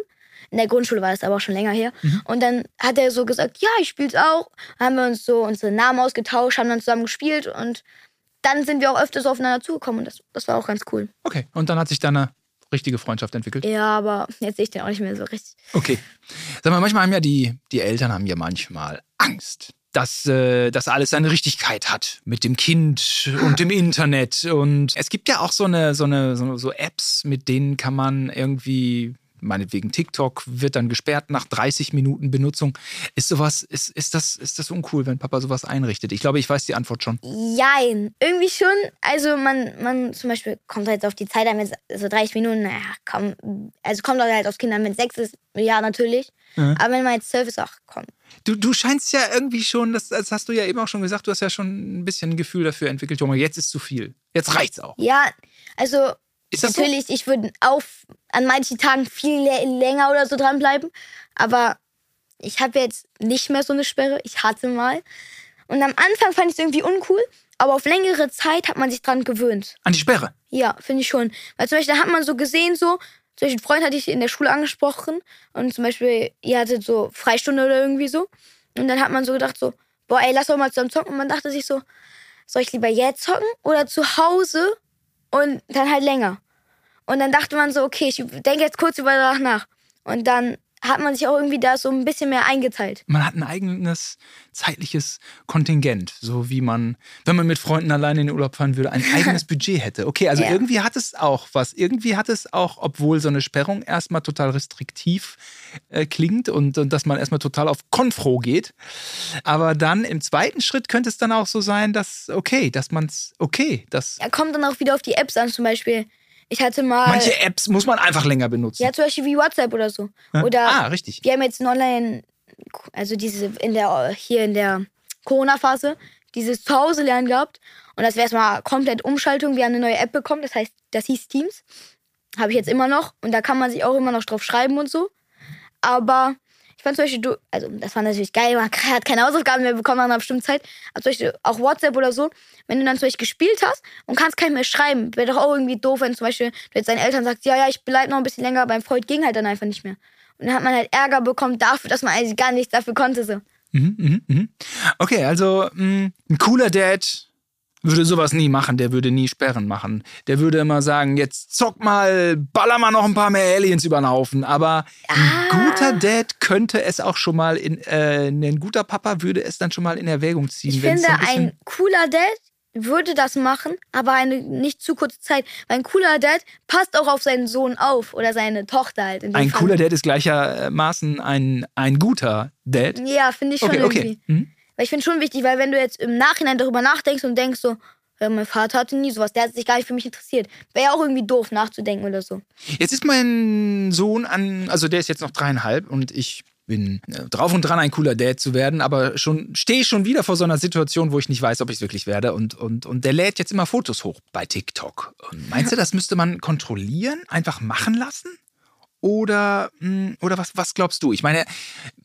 In der Grundschule war das aber auch schon länger her. Und dann hat er so gesagt, ja, ich spiele es auch. Dann haben wir uns so unsere Namen ausgetauscht, haben dann zusammen gespielt und dann sind wir auch öfters aufeinander zugekommen und das, das war auch ganz cool. Okay, und dann hat sich da eine richtige Freundschaft entwickelt. Ja, aber jetzt sehe ich den auch nicht mehr so richtig. Okay. Sag mal, manchmal haben ja die, die Eltern haben ja manchmal Angst, dass äh, das alles seine Richtigkeit hat mit dem Kind und dem Internet. Und es gibt ja auch so eine, so eine so, so Apps, mit denen kann man irgendwie, meinetwegen TikTok wird dann gesperrt nach 30 Minuten Benutzung. Ist sowas, ist, ist das, ist das uncool, wenn Papa sowas einrichtet? Ich glaube, ich weiß die Antwort schon. Jein, irgendwie schon. Also man, man zum Beispiel kommt halt auf die Zeit an, wenn es so 30 Minuten, naja, komm, also kommt halt aufs Kind an, wenn es 6 ist, ja, natürlich. Mhm. Aber wenn man jetzt 12 ist, ach komm. Du, du scheinst ja irgendwie schon, das, das hast du ja eben auch schon gesagt, du hast ja schon ein bisschen ein Gefühl dafür entwickelt, Junge, jetzt ist zu viel. Jetzt reicht's auch. Ja, also Das so? natürlich, ich würde auf an manchen Tagen viel lä- länger oder so dranbleiben. Aber ich habe jetzt nicht mehr so eine Sperre. Ich hatte mal. Und am Anfang fand ich es irgendwie uncool. Aber auf längere Zeit hat man sich dran gewöhnt. An die Sperre. Ja, finde ich schon. Weil zum Beispiel, da hat man so gesehen, so, zum Beispiel, einen Freund hatte ich in der Schule angesprochen und zum Beispiel, ihr hattet so Freistunde oder irgendwie so. Und dann hat man so gedacht, so, boah, ey, lass doch mal zusammen zocken. Und man dachte sich so, soll ich lieber jetzt zocken oder zu Hause und dann halt länger? Und dann dachte man so, okay, ich denke jetzt kurz über danach nach. Und dann hat man sich auch irgendwie da so ein bisschen mehr eingeteilt. Man hat ein eigenes zeitliches Kontingent, so wie man, wenn man mit Freunden alleine in den Urlaub fahren würde, ein eigenes Budget hätte. Okay, also Ja. irgendwie hat es auch was. Irgendwie hat es auch, obwohl so eine Sperrung erstmal total restriktiv äh, klingt und, und dass man erstmal total auf Konfro geht. Aber dann im zweiten Schritt könnte es dann auch so sein, dass, okay, dass man es, okay, dass Ja, kommt dann auch wieder auf die Apps an, zum Beispiel. Ich hatte mal. manche Apps muss man einfach länger benutzen. Ja, zum Beispiel wie WhatsApp oder so. Oder ah, richtig. wir haben jetzt ein Online, also diese in der hier in der Corona-Phase, dieses Zuhause lernen gehabt. Und das wäre erstmal komplett Umschaltung. Wir haben eine neue App bekommen, das heißt, das hieß Teams. Habe ich jetzt immer noch. Und da kann man sich auch immer noch drauf schreiben und so. Aber fand zum Beispiel, du, also das war natürlich geil, man hat keine Hausaufgaben mehr bekommen nach einer bestimmten Zeit, aber zum Beispiel auch WhatsApp oder so, wenn du dann zum Beispiel gespielt hast und kannst kein mehr schreiben, wäre doch auch irgendwie doof, wenn zum Beispiel du jetzt deinen Eltern sagst, ja, ja, ich bleib noch ein bisschen länger, beim Freund ging halt dann einfach nicht mehr. Und dann hat man halt Ärger bekommen dafür, dass man eigentlich gar nichts dafür konnte. So. Mhm, mhm, mhm. Okay, also mh, ein cooler Dad würde sowas nie machen, der würde nie Sperren machen. Der würde immer sagen, jetzt zock mal, baller mal noch ein paar mehr Aliens über den Haufen. Aber ein Ah. guter Dad könnte es auch schon mal in, äh, ein guter Papa würde es dann schon mal in Erwägung ziehen. Ich finde, ein ein cooler Dad würde das machen, aber eine nicht zu kurze Zeit. Weil ein cooler Dad passt auch auf seinen Sohn auf oder seine Tochter halt. Ein Fall. cooler Dad ist gleichermaßen ein, ein guter Dad. Ja, finde ich schon Okay, irgendwie. okay. Mhm. Weil ich finde schon wichtig, weil wenn du jetzt im Nachhinein darüber nachdenkst und denkst so, ja, mein Vater hatte nie sowas, der hat sich gar nicht für mich interessiert. Wäre ja auch irgendwie doof nachzudenken oder so. Jetzt ist mein Sohn an, also der ist jetzt noch dreieinhalb und ich bin äh, drauf und dran, ein cooler Dad zu werden, aber schon stehe ich schon wieder vor so einer Situation, wo ich nicht weiß, ob ich es wirklich werde. Und, und, und der lädt jetzt immer Fotos hoch bei TikTok. Und meinst du, das müsste man kontrollieren, einfach machen lassen? Oder, mh, oder was, was glaubst du? Ich meine,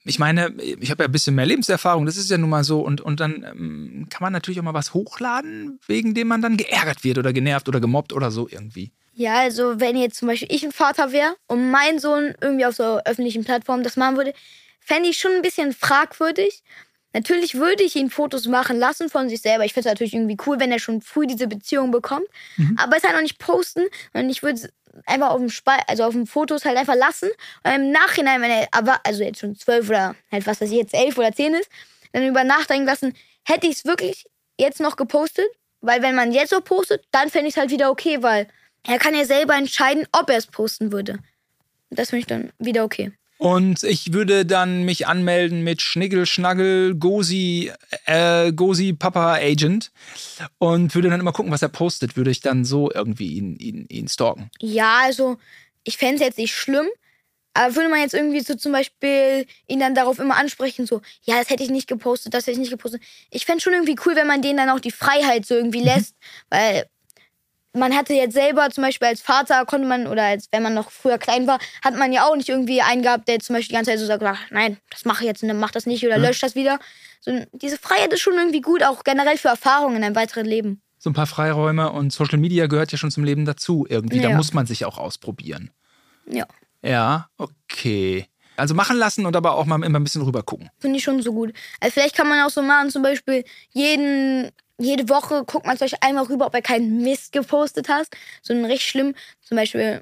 ich meine, ich habe ja ein bisschen mehr Lebenserfahrung, das ist ja nun mal so. Und, und dann ähm, kann man natürlich auch mal was hochladen, wegen dem man dann geärgert wird oder genervt oder gemobbt oder so irgendwie. Ja, also wenn jetzt zum Beispiel ich ein Vater wäre und mein Sohn irgendwie auf so öffentlichen Plattformen das machen würde, fände ich schon ein bisschen fragwürdig. Natürlich würde ich ihn Fotos machen lassen von sich selber. Ich finde es natürlich irgendwie cool, wenn er schon früh diese Beziehung bekommt. Aber es halt noch nicht posten. Und ich würde einfach auf dem Spal also auf den Fotos halt einfach lassen. Und im Nachhinein, wenn er aber, also jetzt schon zwölf oder halt was weiß ich, jetzt elf oder zehn ist, dann über nachdenken lassen, hätte ich es wirklich jetzt noch gepostet? Weil wenn man jetzt so postet, dann fände ich es halt wieder okay, weil er kann ja selber entscheiden, ob er es posten würde. Das finde ich dann wieder okay. Und ich würde dann mich anmelden mit Schniggel, Schnaggel, Gosi, äh, Gosi Papa Agent und würde dann immer gucken, was er postet. Würde ich dann so irgendwie ihn, ihn, ihn stalken. Ja, also ich fände es jetzt nicht schlimm, aber würde man jetzt irgendwie so zum Beispiel ihn dann darauf immer ansprechen, so, ja, das hätte ich nicht gepostet, das hätte ich nicht gepostet. Ich fände schon irgendwie cool, wenn man denen dann auch die Freiheit so irgendwie lässt, weil man hatte jetzt selber zum Beispiel als Vater konnte man, oder als wenn man noch früher klein war, hat man ja auch nicht irgendwie einen gehabt, der zum Beispiel die ganze Zeit so sagt, ach, nein, das mache ich jetzt und mach das nicht oder lösch das wieder. So, diese Freiheit ist schon irgendwie gut, auch generell für Erfahrungen in einem weiteren Leben. So ein paar Freiräume und Social Media gehört ja schon zum Leben dazu irgendwie. Da Ja. muss man sich auch ausprobieren. Ja, Ja, okay. Also machen lassen und aber auch mal immer ein bisschen rüber gucken. finde ich schon so gut. Also vielleicht kann man auch so machen, zum Beispiel jeden, jede Woche guckt man zum Beispiel einmal rüber, ob er keinen Mist gepostet hat. So ein richtig schlimm, zum Beispiel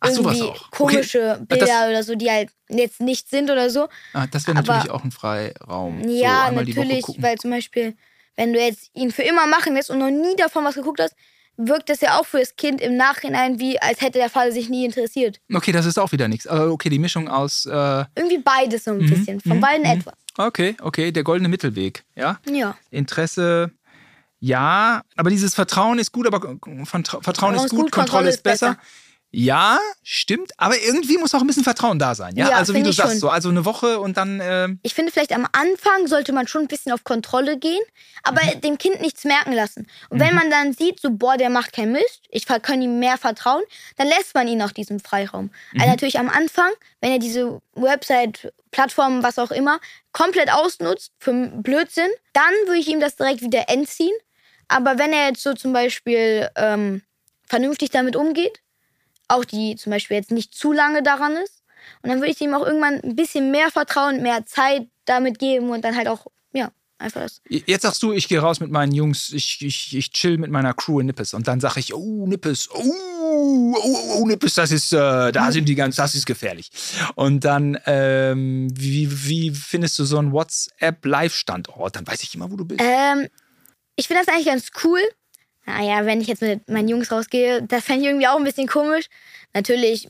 Ach, irgendwie auch. komische Okay. Bilder Das- oder so, die halt jetzt nicht sind oder so. Ah, das wäre natürlich auch ein Freiraum. so Ja, Woche natürlich, weil zum Beispiel, wenn du jetzt ihn für immer machen lässt und noch nie davon was geguckt hast, wirkt das ja auch für das Kind im Nachhinein wie, als hätte der Vater sich nie interessiert. Okay, das ist auch wieder nichts. Aber okay, die Mischung aus. Äh, Irgendwie beides so ein bisschen, von mhm, beiden mhm. etwas. okay, okay, der goldene Mittelweg. Ja. Ja. Interesse, ja, aber dieses Vertrauen ist gut, aber Vertra Vertrauen ist gut, Kontrolle ist besser. Ja, stimmt, aber irgendwie muss auch ein bisschen Vertrauen da sein. Ja, Ja, also wie du sagst, schon. so, also eine Woche und dann, ähm, Ich finde, vielleicht am Anfang sollte man schon ein bisschen auf Kontrolle gehen, aber Mhm. dem Kind nichts merken lassen. Und wenn man dann sieht, so, boah, der macht keinen Mist, ich kann ihm mehr vertrauen, dann lässt man ihn auch diesen Freiraum. Mhm. Also natürlich am Anfang, wenn er diese Website, Plattform, was auch immer, komplett ausnutzt für Blödsinn, dann würde ich ihm das direkt wieder entziehen. Aber wenn er jetzt so zum Beispiel ähm, vernünftig damit umgeht, auch die zum Beispiel jetzt nicht zu lange daran ist. Und dann würde ich ihm auch irgendwann ein bisschen mehr Vertrauen, mehr Zeit damit geben und dann halt auch, ja, einfach das. jetzt sagst du, ich gehe raus mit meinen Jungs, ich, ich, ich chill mit meiner Crew in Nippes und dann sage ich, oh, Nippes, oh, oh, oh, Nippes, das ist, äh, da sind die ganz, das ist gefährlich. Und dann, ähm, wie, wie findest du so einen WhatsApp-Live-Standort? Dann weiß ich immer, wo du bist. Ähm, ich finde das eigentlich ganz cool. Naja, wenn ich jetzt mit meinen Jungs rausgehe, das fände ich irgendwie auch ein bisschen komisch. Natürlich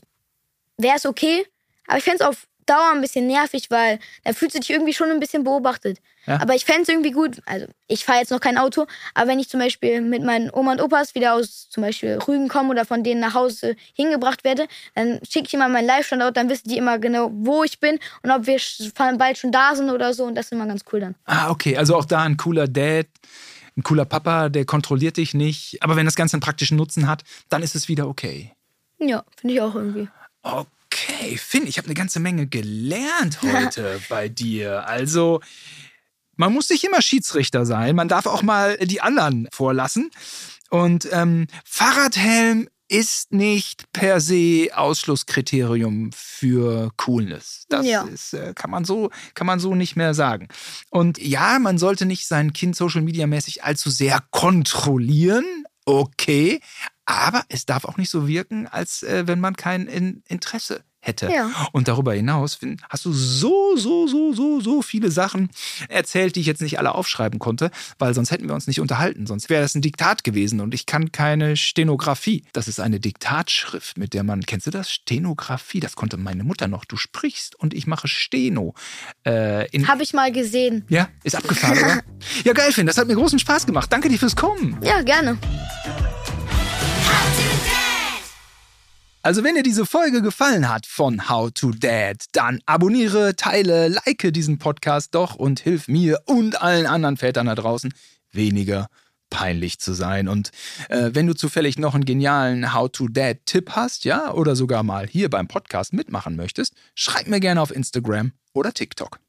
wäre es okay, aber ich fände es auf Dauer ein bisschen nervig, weil da fühlst du dich irgendwie schon ein bisschen beobachtet. Ja. Aber ich fände es irgendwie gut. Also, ich fahre jetzt noch kein Auto, aber wenn ich zum Beispiel mit meinen Oma und Opas wieder aus zum Beispiel Rügen komme oder von denen nach Hause hingebracht werde, dann schicke ich immer meinen Live-Standort, dann wissen die immer genau, wo ich bin und ob wir bald schon da sind oder so. Und das ist immer ganz cool dann. Ah, okay. Also auch da ein cooler Dad, ein cooler Papa, der kontrolliert dich nicht. Aber wenn das Ganze einen praktischen Nutzen hat, dann ist es wieder okay. Ja, finde ich auch irgendwie. Okay. Finn, ich habe eine ganze Menge gelernt heute bei dir. Also, man muss nicht immer Schiedsrichter sein, man darf auch mal die anderen vorlassen. Und ähm, Fahrradhelm ist nicht per se Ausschlusskriterium für Coolness. Das ja. ist, äh, kann, man so, kann man so nicht mehr sagen. Und ja, man sollte nicht sein Kind social media mäßig allzu sehr kontrollieren. Okay, aber es darf auch nicht so wirken, als äh, wenn man kein in Interesse hätte. Ja. Und darüber hinaus hast du so, so, so, so, so viele Sachen erzählt, die ich jetzt nicht alle aufschreiben konnte, weil sonst hätten wir uns nicht unterhalten. Sonst wäre das ein Diktat gewesen und ich kann keine Stenografie. Das ist eine Diktatschrift, mit der man, kennst du das? Stenografie, das konnte meine Mutter noch. Du sprichst und ich mache Steno. Äh, Habe ich mal gesehen. Ja, ist abgefahren, oder? Ja, geil, Finn, das hat mir großen Spaß gemacht. Danke dir fürs Kommen. Ja, gerne. Also wenn dir diese Folge gefallen hat von How to Dad, dann abonniere, teile, like diesen Podcast doch und hilf mir und allen anderen Vätern da draußen weniger peinlich zu sein. Und äh, wenn du zufällig noch einen genialen How to Dad Tipp hast, ja, oder sogar mal hier beim Podcast mitmachen möchtest, schreib mir gerne auf Instagram oder TikTok.